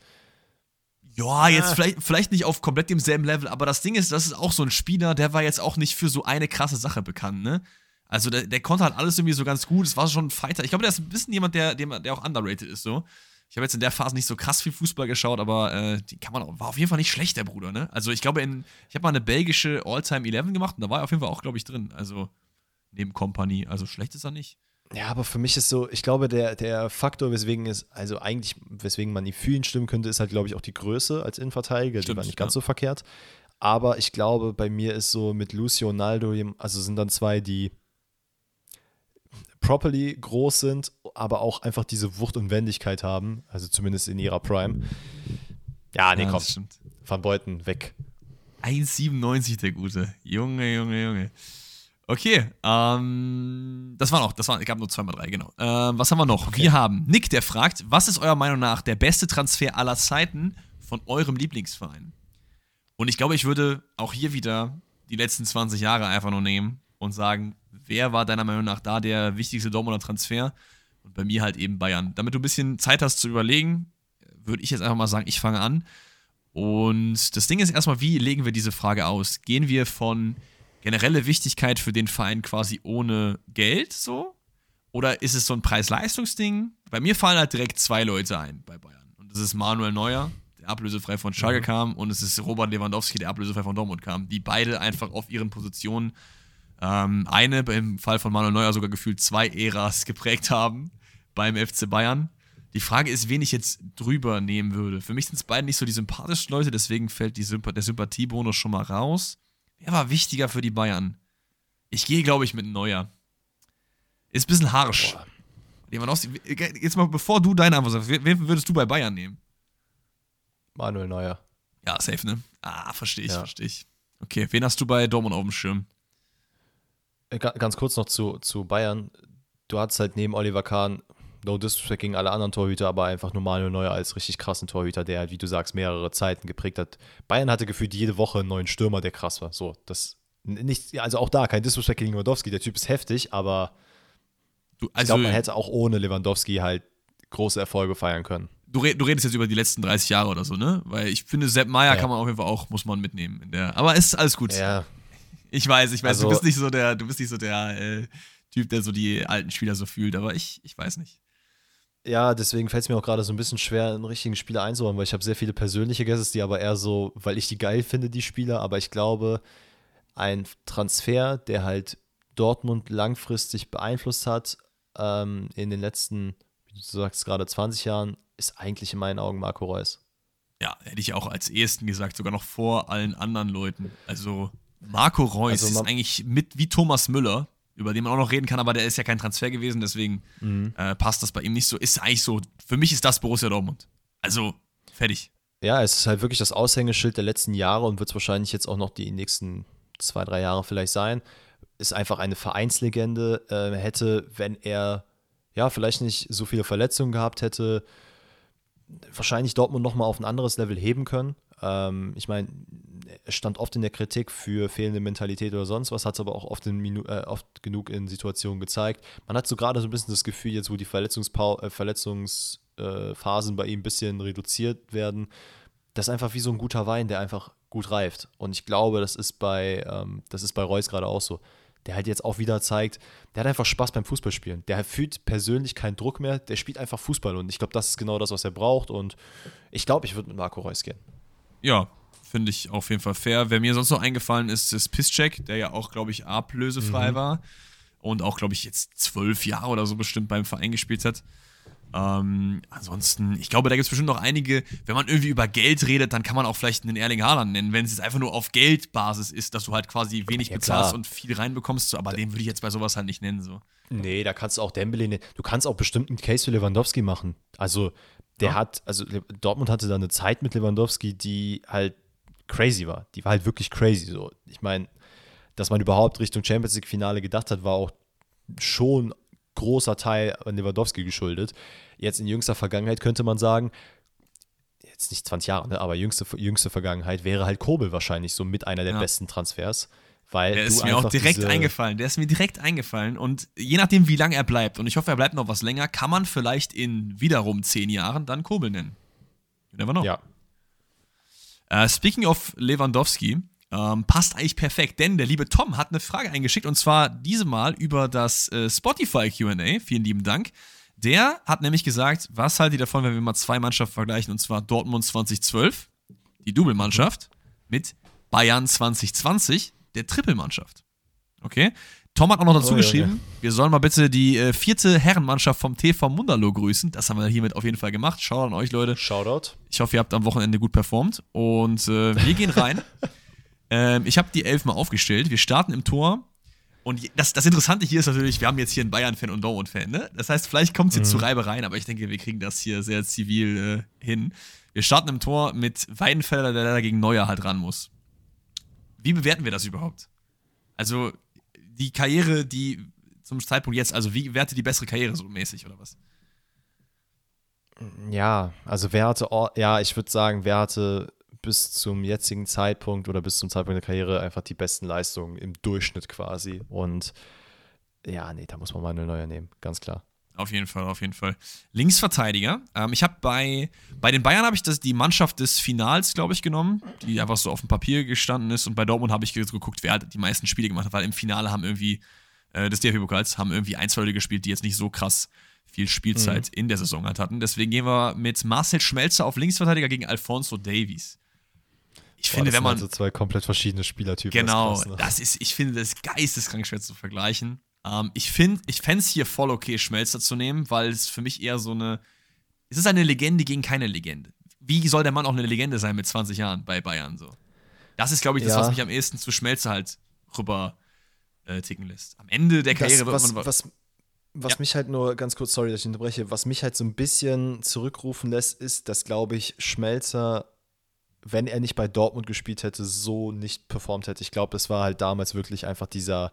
ja, jetzt vielleicht, vielleicht nicht auf komplett demselben Level, aber das Ding ist, das ist auch so ein Spieler, der war jetzt auch nicht für so eine krasse Sache bekannt, ne? Also der, der konnte halt alles irgendwie so ganz gut. Es war schon ein Fighter. Ich glaube, der ist ein bisschen jemand, der, der, der auch underrated ist, so. Ich habe jetzt in der Phase nicht so krass viel Fußball geschaut, aber äh, die kann man auch, war auf jeden Fall nicht schlecht, der Bruder, ne? Also ich glaube, in, ich habe mal eine belgische All-Time 11 gemacht und da war er auf jeden Fall auch, glaube ich, drin. Also neben Company. Also schlecht ist er nicht. Ja, aber für mich ist so, ich glaube, der, der Faktor, weswegen es, also eigentlich, weswegen man ihn fühlen stimmen könnte, ist halt, glaube ich, auch die Größe als Innenverteidiger. Stimmt, die war nicht ganz ja. so verkehrt. Aber ich glaube, bei mir ist so mit Lucio und Naldo, also sind dann zwei, die properly groß sind, aber auch einfach diese Wucht und Wendigkeit haben, also zumindest in ihrer Prime. Ja, nee, ja, komm. Van Beuten weg. 1,97 der Gute. Junge, Junge, Junge. Okay, ähm, das war noch, das war, ich gab nur zweimal drei, genau. Ähm, was haben wir noch? Okay. Wir haben Nick, der fragt, was ist eurer Meinung nach der beste Transfer aller Zeiten von eurem Lieblingsverein? Und ich glaube, ich würde auch hier wieder die letzten 20 Jahre einfach nur nehmen und sagen, wer war deiner Meinung nach da der wichtigste Dortmunder Transfer? Und bei mir halt eben Bayern. Damit du ein bisschen Zeit hast zu überlegen, würde ich jetzt einfach mal sagen, ich fange an. Und das Ding ist erstmal, wie legen wir diese Frage aus? Gehen wir von generelle Wichtigkeit für den Verein quasi ohne Geld so? Oder ist es so ein Preis-Leistungs-Ding? Bei mir fallen halt direkt zwei Leute ein bei Bayern. Und das ist Manuel Neuer, der ablösefrei von Schalke mhm. kam, und es ist Robert Lewandowski, der ablösefrei von Dortmund kam. Die beide einfach auf ihren Positionen ähm, eine, im Fall von Manuel Neuer sogar gefühlt zwei Äras geprägt haben beim FC Bayern. Die Frage ist, wen ich jetzt drüber nehmen würde. Für mich sind es beide nicht so die sympathischen Leute, deswegen fällt Symp der Sympathiebonus schon mal raus. Wer war wichtiger für die Bayern? Ich gehe, glaube ich, mit Neuer. Ist ein bisschen harsch. Boah. Jetzt mal, bevor du deine Antwort sagst, wen würdest du bei Bayern nehmen? Manuel Neuer. Ja, safe, ne? Ah, verstehe ich, ja. verstehe ich. Okay, wen hast du bei Dortmund auf dem Schirm? Äh, ganz kurz noch zu, zu Bayern. Du hattest halt neben Oliver Kahn no disrespect gegen alle anderen Torhüter, aber einfach nur Manuel Neuer als richtig krassen Torhüter, der halt, wie du sagst, mehrere Zeiten geprägt hat. Bayern hatte gefühlt jede Woche einen neuen Stürmer, der krass war. So, das nicht, also auch da kein Disrespect gegen Lewandowski, der Typ ist heftig, aber du, also, ich glaube, man hätte auch ohne Lewandowski halt große Erfolge feiern können. Du, du, redest jetzt über die letzten 30 Jahre oder so, ne? Weil ich finde, Sepp Meier ja. kann man auf jeden Fall auch, muss man mitnehmen. Der, aber es ist alles gut. Ja. Ich weiß, ich weiß, also, du bist nicht so der, du bist nicht so der äh, Typ, der so die alten Spieler so fühlt, aber ich, ich weiß nicht. Ja, deswegen fällt es mir auch gerade so ein bisschen schwer, einen richtigen Spieler einzubauen, weil ich habe sehr viele persönliche Guesses, die aber eher so, weil ich die geil finde, die Spieler, aber ich glaube, ein Transfer, der halt Dortmund langfristig beeinflusst hat, ähm, in den letzten, wie du sagst, gerade 20 Jahren, ist eigentlich in meinen Augen Marco Reus. Ja, hätte ich auch als ersten gesagt, sogar noch vor allen anderen Leuten. Also Marco Reus also ist eigentlich mit wie Thomas Müller über den man auch noch reden kann, aber der ist ja kein Transfer gewesen, deswegen mhm. äh, passt das bei ihm nicht so. Ist eigentlich so, für mich ist das Borussia Dortmund. Also, fertig. Ja, es ist halt wirklich das Aushängeschild der letzten Jahre und wird es wahrscheinlich jetzt auch noch die nächsten zwei, drei Jahre vielleicht sein. Ist einfach eine Vereinslegende. Äh, hätte, wenn er ja vielleicht nicht so viele Verletzungen gehabt hätte, wahrscheinlich Dortmund nochmal auf ein anderes Level heben können. Ähm, ich meine, er stand oft in der Kritik für fehlende Mentalität oder sonst was, hat es aber auch oft, äh, oft genug in Situationen gezeigt. Man hat so gerade so ein bisschen das Gefühl, jetzt wo die Verletzungspau äh, Verletzungsphasen äh, bei ihm ein bisschen reduziert werden, das ist einfach wie so ein guter Wein, der einfach gut reift. Und ich glaube, das ist bei, ähm, das ist bei Reus gerade auch so. der halt jetzt auch wieder zeigt, der hat einfach Spaß beim Fußballspielen. Der fühlt persönlich keinen Druck mehr, der spielt einfach Fußball und ich glaube, das ist genau das, was er braucht und ich glaube, ich würde mit Marco Reus gehen. Ja, finde ich auf jeden Fall fair. Wer mir sonst noch eingefallen ist, ist Pisscheck, der ja auch, glaube ich, ablösefrei mhm. war und auch, glaube ich, jetzt zwölf Jahre oder so bestimmt beim Verein gespielt hat. Ähm, ansonsten, ich glaube, da gibt es bestimmt noch einige, wenn man irgendwie über Geld redet, dann kann man auch vielleicht einen Erling Haaland nennen, wenn es jetzt einfach nur auf Geldbasis ist, dass du halt quasi wenig ja, bezahlst und viel reinbekommst, so, aber den würde ich jetzt bei sowas halt nicht nennen. So. Nee, da kannst du auch Dembele nennen. Du kannst auch bestimmt einen Case für Lewandowski machen. Also, der ja. hat, also Dortmund hatte da eine Zeit mit Lewandowski, die halt crazy war. Die war halt wirklich crazy. So, ich meine, dass man überhaupt Richtung Champions League Finale gedacht hat, war auch schon großer Teil an Lewandowski geschuldet. Jetzt in jüngster Vergangenheit könnte man sagen, jetzt nicht 20 Jahre, ne, aber jüngste, jüngste Vergangenheit wäre halt Kobel wahrscheinlich so mit einer der ja. besten Transfers. Weil der ist mir auch direkt eingefallen. Der ist mir direkt eingefallen. Und je nachdem, wie lange er bleibt, und ich hoffe, er bleibt noch was länger, kann man vielleicht in wiederum zehn Jahren dann Kobel nennen. You never know. Ja. Uh, speaking of Lewandowski, ähm, passt eigentlich perfekt, denn der liebe Tom hat eine Frage eingeschickt und zwar diese Mal über das äh, Spotify QA. Vielen lieben Dank. Der hat nämlich gesagt, was haltet ihr davon, wenn wir mal zwei Mannschaften vergleichen und zwar Dortmund 2012, die Double-Mannschaft, mit Bayern 2020, der Triple-Mannschaft. Okay? Tom hat auch noch dazu oh, geschrieben, ja, ja. wir sollen mal bitte die äh, vierte Herrenmannschaft vom TV Mundalo grüßen. Das haben wir hiermit auf jeden Fall gemacht. Shoutout an euch, Leute. Shoutout. Ich hoffe, ihr habt am Wochenende gut performt. Und äh, wir gehen rein. Ähm, ich habe die elf mal aufgestellt. Wir starten im Tor. Und das, das Interessante hier ist natürlich, wir haben jetzt hier einen Bayern-Fan und Dortmund-Fan. Ne? Das heißt, vielleicht kommt es jetzt mhm. zu Reibereien, aber ich denke, wir kriegen das hier sehr zivil äh, hin. Wir starten im Tor mit Weidenfeller, der leider gegen Neuer halt ran muss. Wie bewerten wir das überhaupt? Also, die Karriere, die zum Zeitpunkt jetzt, also wie werte die bessere Karriere so mäßig oder was? Ja, also wer hatte, ja, ich würde sagen, wer hatte bis zum jetzigen Zeitpunkt oder bis zum Zeitpunkt der Karriere einfach die besten Leistungen im Durchschnitt quasi. Und ja, nee, da muss man mal eine neue nehmen, ganz klar. Auf jeden Fall, auf jeden Fall. Linksverteidiger. Ähm, ich habe bei, bei den Bayern habe ich das, die Mannschaft des Finals, glaube ich, genommen, die einfach so auf dem Papier gestanden ist. Und bei Dortmund habe ich geguckt, wer die meisten Spiele gemacht hat, weil im Finale haben irgendwie äh, des DFB-Pokals haben irgendwie ein, zwei Leute gespielt, die jetzt nicht so krass viel Spielzeit mhm. in der Saison halt hatten. Deswegen gehen wir mit Marcel Schmelzer auf Linksverteidiger gegen Alfonso Davies. Ich Boah, finde, wenn man. so zwei komplett verschiedene Spielertypen. Genau, das, krass, ne? das ist, ich finde das geisteskrank schwer zu vergleichen. Ähm, ich finde, ich fände es hier voll okay, Schmelzer zu nehmen, weil es für mich eher so eine. Es ist eine Legende gegen keine Legende. Wie soll der Mann auch eine Legende sein mit 20 Jahren bei Bayern so? Das ist, glaube ich, das, ja. was mich am ehesten zu Schmelzer halt rüber äh, ticken lässt. Am Ende der Karriere das, wird man. Was, was ja. mich halt nur ganz kurz, sorry, dass ich unterbreche, was mich halt so ein bisschen zurückrufen lässt, ist, dass, glaube ich, Schmelzer wenn er nicht bei Dortmund gespielt hätte, so nicht performt hätte. Ich glaube, es war halt damals wirklich einfach dieser,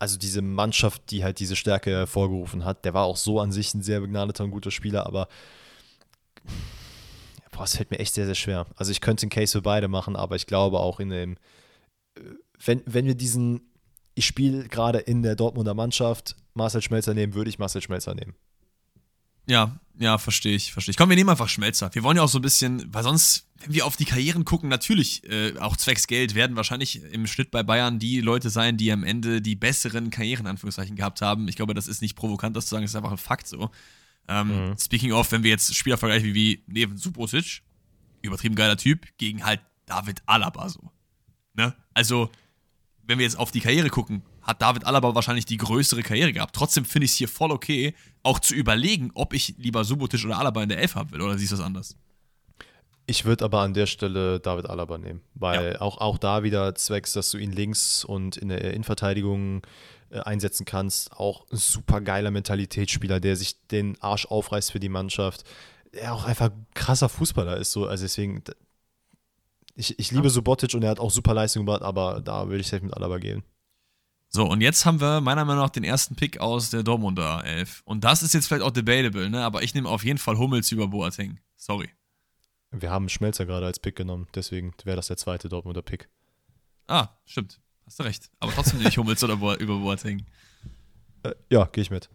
also diese Mannschaft, die halt diese Stärke hervorgerufen hat. Der war auch so an sich ein sehr begnadeter und guter Spieler, aber boah, es fällt mir echt sehr, sehr schwer. Also ich könnte einen Case für beide machen, aber ich glaube auch in dem, wenn, wenn wir diesen, ich spiele gerade in der Dortmunder Mannschaft, Marcel Schmelzer nehmen, würde ich Marcel Schmelzer nehmen. Ja, ja, verstehe ich, verstehe ich. Komm, wir nehmen einfach Schmelzer. Wir wollen ja auch so ein bisschen, weil sonst, wenn wir auf die Karrieren gucken, natürlich, äh, auch zwecks Geld, werden wahrscheinlich im Schnitt bei Bayern die Leute sein, die am Ende die besseren Karrieren, Anführungszeichen, gehabt haben. Ich glaube, das ist nicht provokant, das zu sagen, das ist einfach ein Fakt so. Ähm, mhm. Speaking of, wenn wir jetzt Spieler vergleichen wie Neven Subotic, übertrieben geiler Typ, gegen halt David Alaba so. Ne? Also, wenn wir jetzt auf die Karriere gucken, hat David Alaba wahrscheinlich die größere Karriere gehabt. Trotzdem finde ich es hier voll okay, auch zu überlegen, ob ich lieber Subotic oder Alaba in der Elf haben will. Oder siehst du das anders? Ich würde aber an der Stelle David Alaba nehmen, weil ja. auch, auch da wieder zwecks, dass du ihn links und in der Innenverteidigung äh, einsetzen kannst. Auch ein super geiler Mentalitätsspieler, der sich den Arsch aufreißt für die Mannschaft. Der auch einfach ein krasser Fußballer ist. So. Also deswegen, ich, ich liebe ja. Subotic und er hat auch super Leistung gemacht, aber da würde ich safe mit Alaba gehen. So, und jetzt haben wir meiner Meinung nach den ersten Pick aus der Dortmunder Elf. Und das ist jetzt vielleicht auch debatable, ne? aber ich nehme auf jeden Fall Hummels über Boateng. Sorry. Wir haben Schmelzer gerade als Pick genommen, deswegen wäre das der zweite Dortmunder Pick. Ah, stimmt. Hast du recht. Aber trotzdem nicht Hummels oder Bo über Boateng. Äh, ja, gehe ich mit.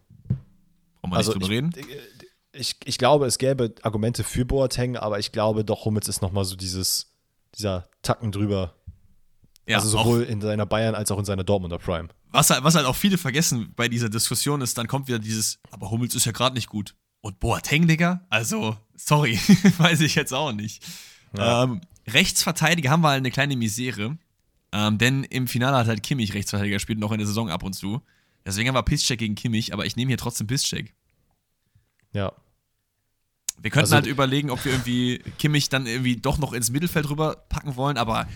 Wollen wir also nicht drüber ich, reden? Ich, ich, glaube, es gäbe Argumente für Boateng, aber ich glaube doch, Hummels ist nochmal so dieses, dieser Tacken drüber ja, also sowohl in seiner Bayern als auch in seiner Dortmunder Prime. Was halt, was halt auch viele vergessen bei dieser Diskussion ist, dann kommt wieder dieses, aber Hummels ist ja gerade nicht gut. Und Boateng, Digga? Also, sorry, weiß ich jetzt auch nicht. Ja. Ähm, Rechtsverteidiger haben wir halt eine kleine Misere. Ähm, denn im Finale hat halt Kimmich Rechtsverteidiger gespielt, noch in der Saison ab und zu. Deswegen haben wir Pisscheck gegen Kimmich, aber ich nehme hier trotzdem Pisscheck. Ja. Wir könnten also, halt überlegen, ob wir irgendwie Kimmich dann irgendwie doch noch ins Mittelfeld rüber packen wollen, aber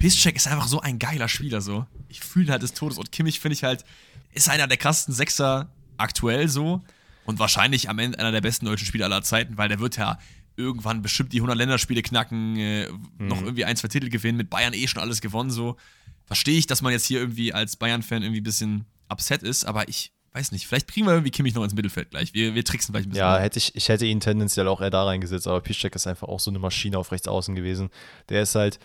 Pisscheck ist einfach so ein geiler Spieler so. Ich fühle halt des Todes und Kimmich finde ich halt ist einer der krassesten Sechser aktuell so und wahrscheinlich am Ende einer der besten deutschen Spieler aller Zeiten, weil der wird ja irgendwann bestimmt die 100 Länderspiele knacken, äh, mhm. noch irgendwie ein, zwei Titel gewinnen, mit Bayern eh schon alles gewonnen so. Verstehe ich, dass man jetzt hier irgendwie als Bayern-Fan irgendwie ein bisschen upset ist, aber ich weiß nicht, vielleicht kriegen wir irgendwie Kimmich noch ins Mittelfeld gleich. Wir, wir tricksen vielleicht ein bisschen. Ja, hätte ich, ich hätte ihn tendenziell auch eher da reingesetzt, aber Piszczek ist einfach auch so eine Maschine auf rechts außen gewesen. Der ist halt,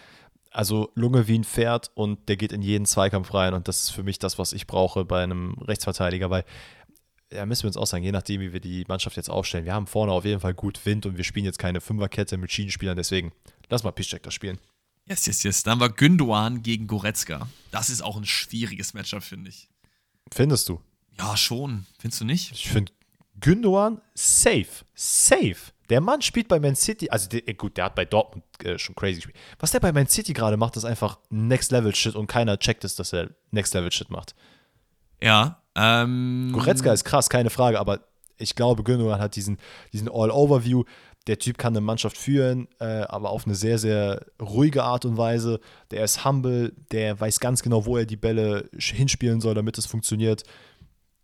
also Lunge wie ein Pferd und der geht in jeden Zweikampf rein und das ist für mich das, was ich brauche bei einem Rechtsverteidiger, weil ja, müssen wir uns auch sagen, je nachdem, wie wir die Mannschaft jetzt aufstellen. Wir haben vorne auf jeden Fall gut Wind und wir spielen jetzt keine Fünferkette mit Schienenspielern, deswegen lass mal Piszczek das spielen. Yes, yes, yes. Dann haben wir Gündoan gegen Goretzka. Das ist auch ein schwieriges Matchup, finde ich. Findest du? Ja, schon. Findest du nicht? Ich finde Gündoan safe. Safe. Der Mann spielt bei Man City, also der, gut, der hat bei Dortmund äh, schon crazy gespielt. Was der bei Man City gerade macht, ist einfach Next Level Shit und keiner checkt es, dass er Next Level Shit macht. Ja. Ähm, Goretzka ist krass, keine Frage, aber ich glaube, Gündogan hat diesen, diesen All-Overview. Der Typ kann eine Mannschaft führen, äh, aber auf eine sehr, sehr ruhige Art und Weise. Der ist humble, der weiß ganz genau, wo er die Bälle hinspielen soll, damit es funktioniert.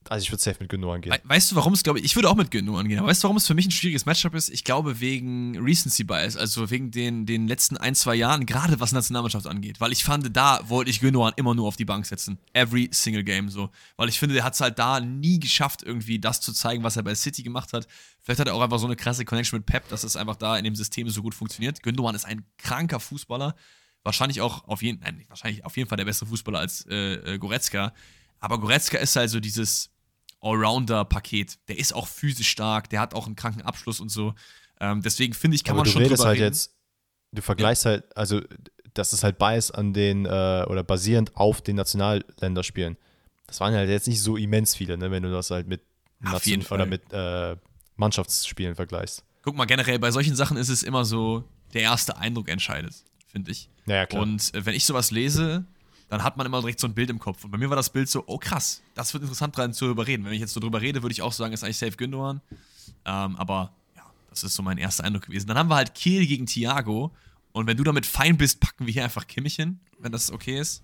Also ich würde safe mit Gündogan gehen. Weißt du, warum es, glaube ich, ich würde auch mit Gündogan gehen. Aber weißt du, warum es für mich ein schwieriges Matchup ist? Ich glaube, wegen Recency Bias, also wegen den, den letzten ein, zwei Jahren, gerade was Nationalmannschaft angeht. Weil ich fand, da wollte ich Gündogan immer nur auf die Bank setzen. Every single game so. Weil ich finde, der hat es halt da nie geschafft, irgendwie das zu zeigen, was er bei City gemacht hat. Vielleicht hat er auch einfach so eine krasse Connection mit Pep, dass es einfach da in dem System so gut funktioniert. Gündogan ist ein kranker Fußballer. Wahrscheinlich auch auf jeden, nein, wahrscheinlich auf jeden Fall der beste Fußballer als äh, äh Goretzka. Aber Goretzka ist halt so dieses Allrounder-Paket. Der ist auch physisch stark, der hat auch einen kranken Abschluss und so. Ähm, deswegen finde ich, kann Aber man schon drüber halt reden. jetzt, du vergleichst ja. halt, also das ist halt Bias an den, äh, oder basierend auf den Nationalländerspielen. Das waren halt jetzt nicht so immens viele, ne, wenn du das halt mit Fall. oder mit äh, Mannschaftsspielen vergleichst. Guck mal, generell bei solchen Sachen ist es immer so, der erste Eindruck entscheidet, finde ich. Ja, ja, klar. Und äh, wenn ich sowas lese, dann hat man immer direkt so ein Bild im Kopf. Und bei mir war das Bild so, oh krass, das wird interessant dran zu überreden. Wenn ich jetzt so drüber rede, würde ich auch sagen, ist eigentlich safe Gündogan. Ähm, aber ja, das ist so mein erster Eindruck gewesen. Dann haben wir halt Kiel gegen Thiago. Und wenn du damit fein bist, packen wir hier einfach Kimmich hin, wenn das okay ist.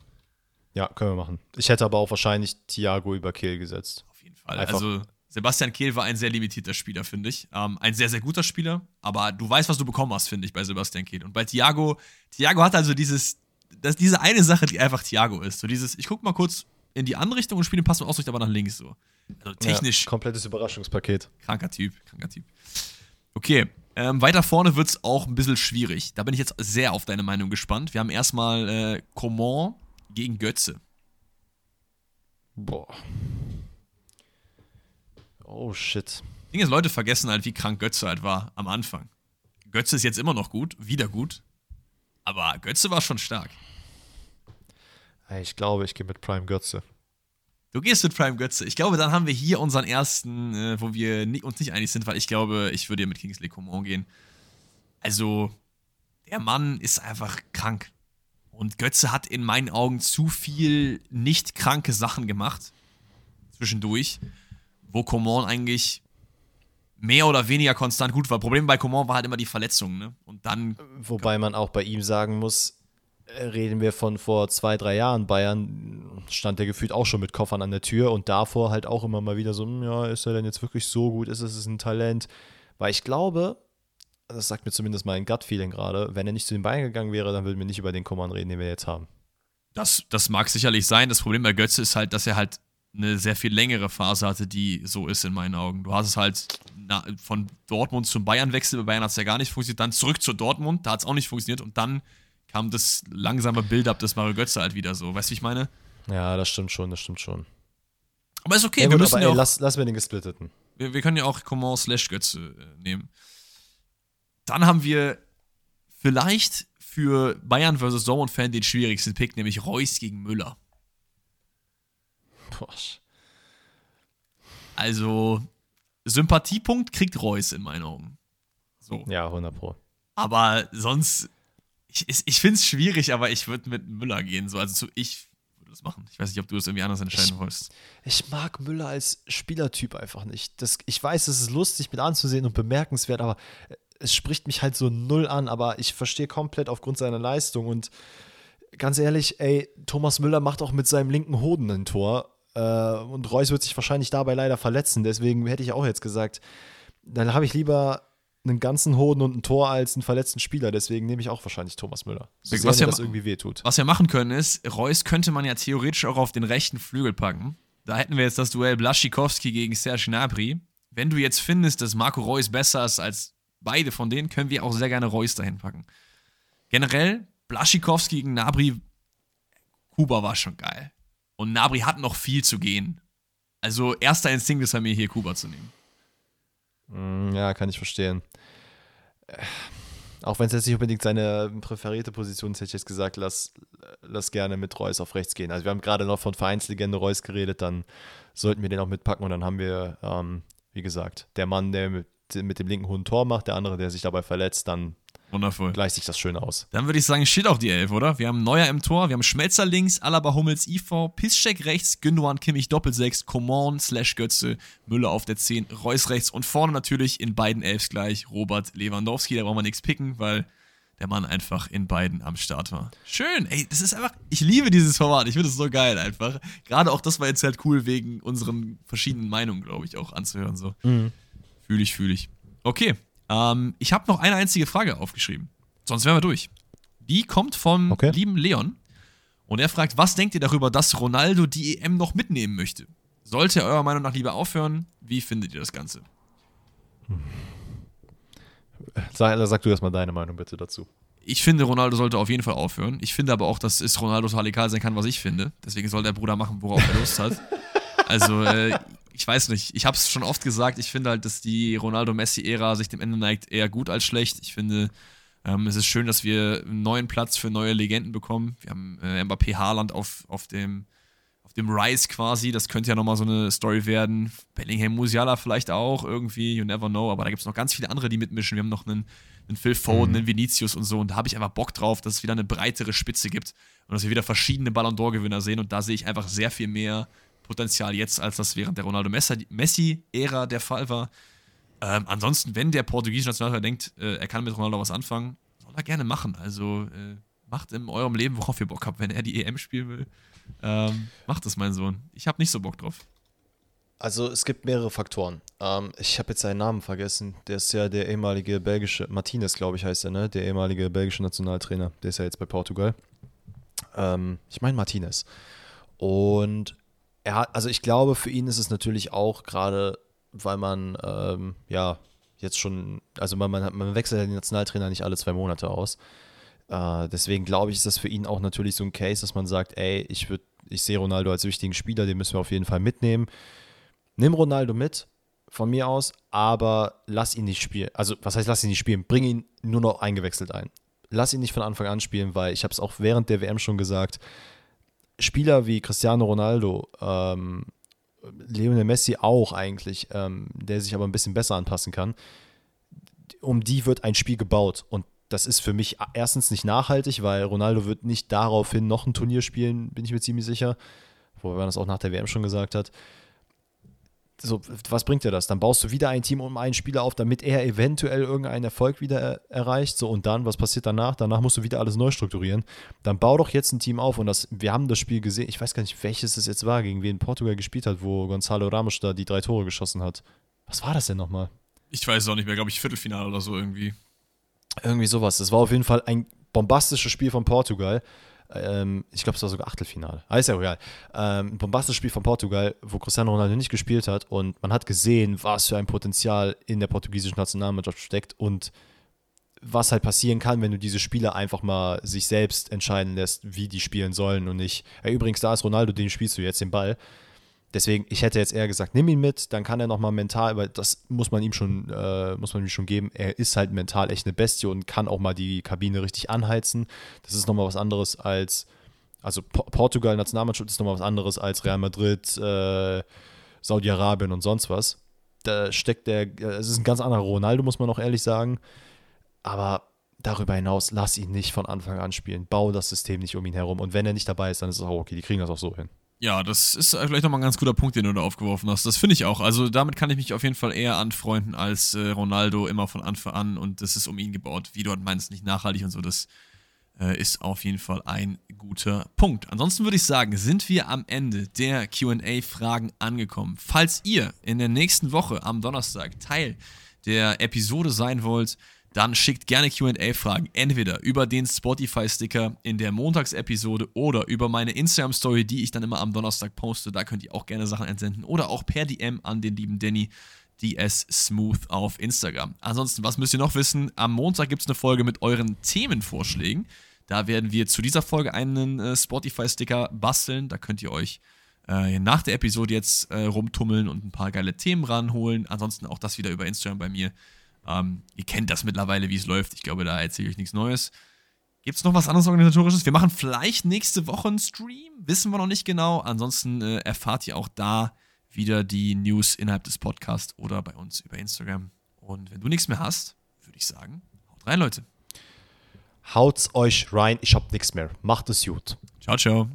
Ja, können wir machen. Ich hätte aber auch wahrscheinlich Thiago über Kehl gesetzt. Auf jeden Fall. Einfach. Also Sebastian Kehl war ein sehr limitierter Spieler, finde ich. Ähm, ein sehr, sehr guter Spieler, aber du weißt, was du bekommen hast, finde ich, bei Sebastian Kehl. Und bei Thiago, Thiago hat also dieses, das diese eine Sache, die einfach Thiago ist. So dieses, ich guck mal kurz in die andere Richtung und spiele den Pass mit Ausricht aber nach links so. Also technisch. Ja, komplettes Überraschungspaket. Kranker Typ, kranker Typ. Okay, ähm, weiter vorne wird es auch ein bisschen schwierig. Da bin ich jetzt sehr auf deine Meinung gespannt. Wir haben erstmal äh, Coman gegen Götze. Boah. Oh shit. Ding ist, Leute vergessen halt, wie krank Götze halt war am Anfang. Götze ist jetzt immer noch gut, wieder gut. Aber Götze war schon stark. Ich glaube, ich gehe mit Prime Götze. Du gehst mit Prime Götze. Ich glaube, dann haben wir hier unseren ersten, äh, wo wir nie, uns nicht einig sind, weil ich glaube, ich würde mit Kingsley Coman gehen. Also, der Mann ist einfach krank. Und Götze hat in meinen Augen zu viel nicht kranke Sachen gemacht. Zwischendurch. Wo Coman eigentlich mehr oder weniger konstant gut war. Problem bei Coman war halt immer die Verletzung, ne? Und dann. Wobei man auch bei ihm sagen muss, äh, reden wir von vor zwei, drei Jahren. Bayern stand der gefühlt auch schon mit Koffern an der Tür und davor halt auch immer mal wieder so, hm, ja, ist er denn jetzt wirklich so gut? Ist es ein Talent? Weil ich glaube, das sagt mir zumindest mein Gut-Feeling gerade, wenn er nicht zu den Bayern gegangen wäre, dann würden wir nicht über den Coman reden, den wir jetzt haben. Das, das mag sicherlich sein. Das Problem bei Götze ist halt, dass er halt eine sehr viel längere Phase hatte, die so ist in meinen Augen. Du hast es halt na, von Dortmund zum Bayern-Wechsel, bei Bayern hat es ja gar nicht funktioniert, dann zurück zu Dortmund, da hat es auch nicht funktioniert und dann kam das langsame Build-up des Mario Götze halt wieder so. Weißt du, wie ich meine? Ja, das stimmt schon, das stimmt schon. Aber ist okay, ja, gut, wir müssen aber, ja auch, ey, lass, lass mir den gesplitteten. Wir, wir, können ja auch Coman slash Götze äh, nehmen. Dann haben wir vielleicht für Bayern vs. Dortmund-Fan den schwierigsten Pick, nämlich Reus gegen Müller. Also, Sympathiepunkt kriegt Reus in meinen Augen. So. Ja, 100 Pro. Aber sonst, ich, ich finde es schwierig, aber ich würde mit Müller gehen. So. Also, zu, ich würde das machen. Ich weiß nicht, ob du das irgendwie anders entscheiden Ich- wolltest. Ich mag Müller als Spielertyp einfach nicht. Das, ich weiß, es ist lustig mit anzusehen und bemerkenswert, aber es spricht mich halt so null an. Aber ich verstehe komplett aufgrund seiner Leistung. Und ganz ehrlich, ey, Thomas Müller macht auch mit seinem linken Hoden ein Tor. Äh, und Reus wird sich wahrscheinlich dabei leider verletzen. Deswegen hätte ich auch jetzt gesagt, dann habe ich lieber einen ganzen Hoden und ein Tor als einen verletzten Spieler. Deswegen nehme ich auch wahrscheinlich Thomas Müller. So Was sehr mir ja das irgendwie wehtut. Was wir machen können ist, Reus könnte man ja theoretisch auch auf den rechten Flügel packen. Da hätten wir jetzt das Duell Blaschikowski gegen Serge Gnabry. Wenn du jetzt findest, dass Marco Reus besser ist als beide von denen, können wir auch sehr gerne Reus dahin packen. Generell, Blaschikowski gegen Gnabry, Kuba war schon geil. Und Gnabry hat noch viel zu gehen. Also erster Instinkt ist bei mir hier Kuba zu nehmen. Mm, Ja, kann ich verstehen. Auch wenn es jetzt nicht unbedingt seine präferierte Position ist, hätte ich jetzt gesagt, lass, lass gerne mit Reus auf rechts gehen. Also wir haben gerade noch von Vereinslegende Reus geredet, dann sollten wir den auch mitpacken und dann haben wir, ähm, wie gesagt, der Mann, der mit, mit dem linken Hund Tor macht, der andere, der sich dabei verletzt, dann Wundervoll. gleicht sich das schön aus. Dann würde ich sagen, steht auch die Elf, oder? Wir haben Neuer im Tor, wir haben Schmelzer links, Alaba Hummels IV, Piszczek rechts, Gündogan Kimmich Doppelsechs, Coman slash Götze, Müller auf der 10, Reus rechts und vorne natürlich in beiden Elfs gleich Robert Lewandowski. Da brauchen wir nichts picken, weil der Mann einfach in beiden am Start war. Schön, ey, das ist einfach, ich liebe dieses Format, ich finde es so geil einfach. Gerade auch das war jetzt halt cool wegen unseren verschiedenen Meinungen, glaube ich, auch anzuhören so. Fühle ich, fühle ich. Okay, ähm, ich habe noch eine einzige Frage aufgeschrieben. Sonst wären wir durch. Die kommt vom Okay. lieben Leon. Und er fragt, was denkt ihr darüber, dass Ronaldo die EM noch mitnehmen möchte? Sollte er eurer Meinung nach lieber aufhören? Wie findet ihr das Ganze? Sag, sag du erstmal deine Meinung bitte dazu. Ich finde, Ronaldo sollte auf jeden Fall aufhören. Ich finde aber auch, dass es Ronaldo total egal sein kann, was ich finde. Deswegen soll der Bruder machen, worauf er Lust hat. Also, äh, ich weiß nicht. Ich habe es schon oft gesagt. Ich finde halt, dass die Ronaldo-Messi-Ära sich dem Ende neigt, eher gut als schlecht. Ich finde, ähm, es ist schön, dass wir einen neuen Platz für neue Legenden bekommen. Wir haben äh, Mbappé Haaland auf, auf dem auf dem Rise quasi. Das könnte ja nochmal so eine Story werden. Bellingham Musiala vielleicht auch irgendwie, you never know. Aber da gibt es noch ganz viele andere, die mitmischen. Wir haben noch einen, einen Phil Foden, einen Vinicius und so. Und da habe ich einfach Bock drauf, dass es wieder eine breitere Spitze gibt und dass wir wieder verschiedene Ballon d'Or-Gewinner sehen. Und da sehe ich einfach sehr viel mehr Potenzial jetzt, als das während der Ronaldo-Messi-Ära der Fall war. Ähm, ansonsten, wenn der portugiesische Nationalspieler denkt, äh, er kann mit Ronaldo was anfangen, soll er gerne machen. Also äh, macht in eurem Leben, worauf ihr Bock habt. Wenn er die EM spielen will, ähm, macht es, mein Sohn. Ich habe nicht so Bock drauf. Also es gibt mehrere Faktoren. Ähm, ich habe jetzt seinen Namen vergessen. Der ist ja der ehemalige belgische, Martinez, glaube ich, heißt er, ne? Der ehemalige belgische Nationaltrainer. Der ist ja jetzt bei Portugal. Ähm, ich meine Martinez. Und er hat, also ich glaube, für ihn ist es natürlich auch gerade, weil man ähm, ja jetzt schon, also man, man, man wechselt ja den Nationaltrainer nicht alle zwei Monate aus. Äh, deswegen glaube ich, ist das für ihn auch natürlich so ein Case, dass man sagt, ey, ich würde, ich sehe Ronaldo als wichtigen Spieler, den müssen wir auf jeden Fall mitnehmen. Nimm Ronaldo mit, von mir aus, aber lass ihn nicht spielen. Also, was heißt, lass ihn nicht spielen? Bring ihn nur noch eingewechselt ein. Lass ihn nicht von Anfang an spielen, weil ich habe es auch während der WM schon gesagt, Spieler wie Cristiano Ronaldo, ähm, Lionel Messi auch eigentlich, ähm, der sich aber ein bisschen besser anpassen kann, um die wird ein Spiel gebaut. Und das ist für mich erstens nicht nachhaltig, weil Ronaldo wird nicht daraufhin noch ein Turnier spielen, bin ich mir ziemlich sicher. Wobei man das auch nach der WM schon gesagt hat. So, was bringt dir das? Dann baust du wieder ein Team um einen Spieler auf, damit er eventuell irgendeinen Erfolg wieder er erreicht. So, und dann, was passiert danach? Danach musst du wieder alles neu strukturieren. Dann bau doch jetzt ein Team auf. Und das, wir haben das Spiel gesehen, ich weiß gar nicht, welches es jetzt war, gegen wen Portugal gespielt hat, wo Gonzalo Ramos da die drei Tore geschossen hat. Was war das denn nochmal? Ich weiß es auch nicht mehr, glaube ich, Viertelfinale oder so irgendwie. Irgendwie sowas. Das war auf jeden Fall ein bombastisches Spiel von Portugal. Ähm, ich glaube, es war sogar Achtelfinale. Ah, ist ja egal. Ähm, ein bombastisches Spiel von Portugal, wo Cristiano Ronaldo nicht gespielt hat und man hat gesehen, was für ein Potenzial in der portugiesischen Nationalmannschaft steckt und was halt passieren kann, wenn du diese Spieler einfach mal sich selbst entscheiden lässt, wie die spielen sollen und nicht, ja, übrigens, da ist Ronaldo, den spielst du jetzt den Ball. Deswegen, ich hätte jetzt eher gesagt, nimm ihn mit, dann kann er nochmal mental, weil das muss man ihm schon, äh, muss man ihm schon geben. Er ist halt mental echt eine Bestie und kann auch mal die Kabine richtig anheizen. Das ist nochmal was anderes als, Also po Portugal Nationalmannschaft ist nochmal was anderes als Real Madrid, äh, Saudi-Arabien und sonst was. Da steckt der, äh, es ist ein ganz anderer Ronaldo, muss man auch ehrlich sagen. Aber darüber hinaus, lass ihn nicht von Anfang an spielen. Bau das System nicht um ihn herum. Und wenn er nicht dabei ist, dann ist es auch okay. Die kriegen das auch so hin. Ja, das ist vielleicht nochmal ein ganz guter Punkt, den du da aufgeworfen hast. Das finde ich auch. Also damit kann ich mich auf jeden Fall eher anfreunden als äh, Ronaldo immer von Anfang an und das ist um ihn gebaut. Wie du halt meinst, nicht nachhaltig und so. Das äh, ist auf jeden Fall ein guter Punkt. Ansonsten würde ich sagen, sind wir am Ende der QA-Fragen angekommen. Falls ihr in der nächsten Woche am Donnerstag Teil der Episode sein wollt, dann schickt gerne QA-Fragen entweder über den Spotify-Sticker in der Montagsepisode oder über meine Instagram-Story, die ich dann immer am Donnerstag poste. Da könnt ihr auch gerne Sachen entsenden oder auch per DM an den lieben Danny. DS Smooth auf Instagram. Ansonsten, was müsst ihr noch wissen? Am Montag gibt es eine Folge mit euren Themenvorschlägen. Da werden wir zu dieser Folge einen äh, Spotify-Sticker basteln. Da könnt ihr euch äh, nach der Episode jetzt äh, rumtummeln und ein paar geile Themen ranholen. Ansonsten auch das wieder über Instagram bei mir. Ähm, ihr kennt das mittlerweile, wie es läuft. Ich glaube, da erzähle ich euch nichts Neues. Gibt es noch was anderes Organisatorisches? Wir machen vielleicht nächste Woche einen Stream. Wissen wir noch nicht genau. Ansonsten äh, erfahrt ihr auch da wieder die News innerhalb des Podcasts oder bei uns über Instagram. Und wenn du nichts mehr hast, würde ich sagen, haut rein, Leute. Haut's euch rein. Ich hab nichts mehr. Macht es gut. Ciao, ciao.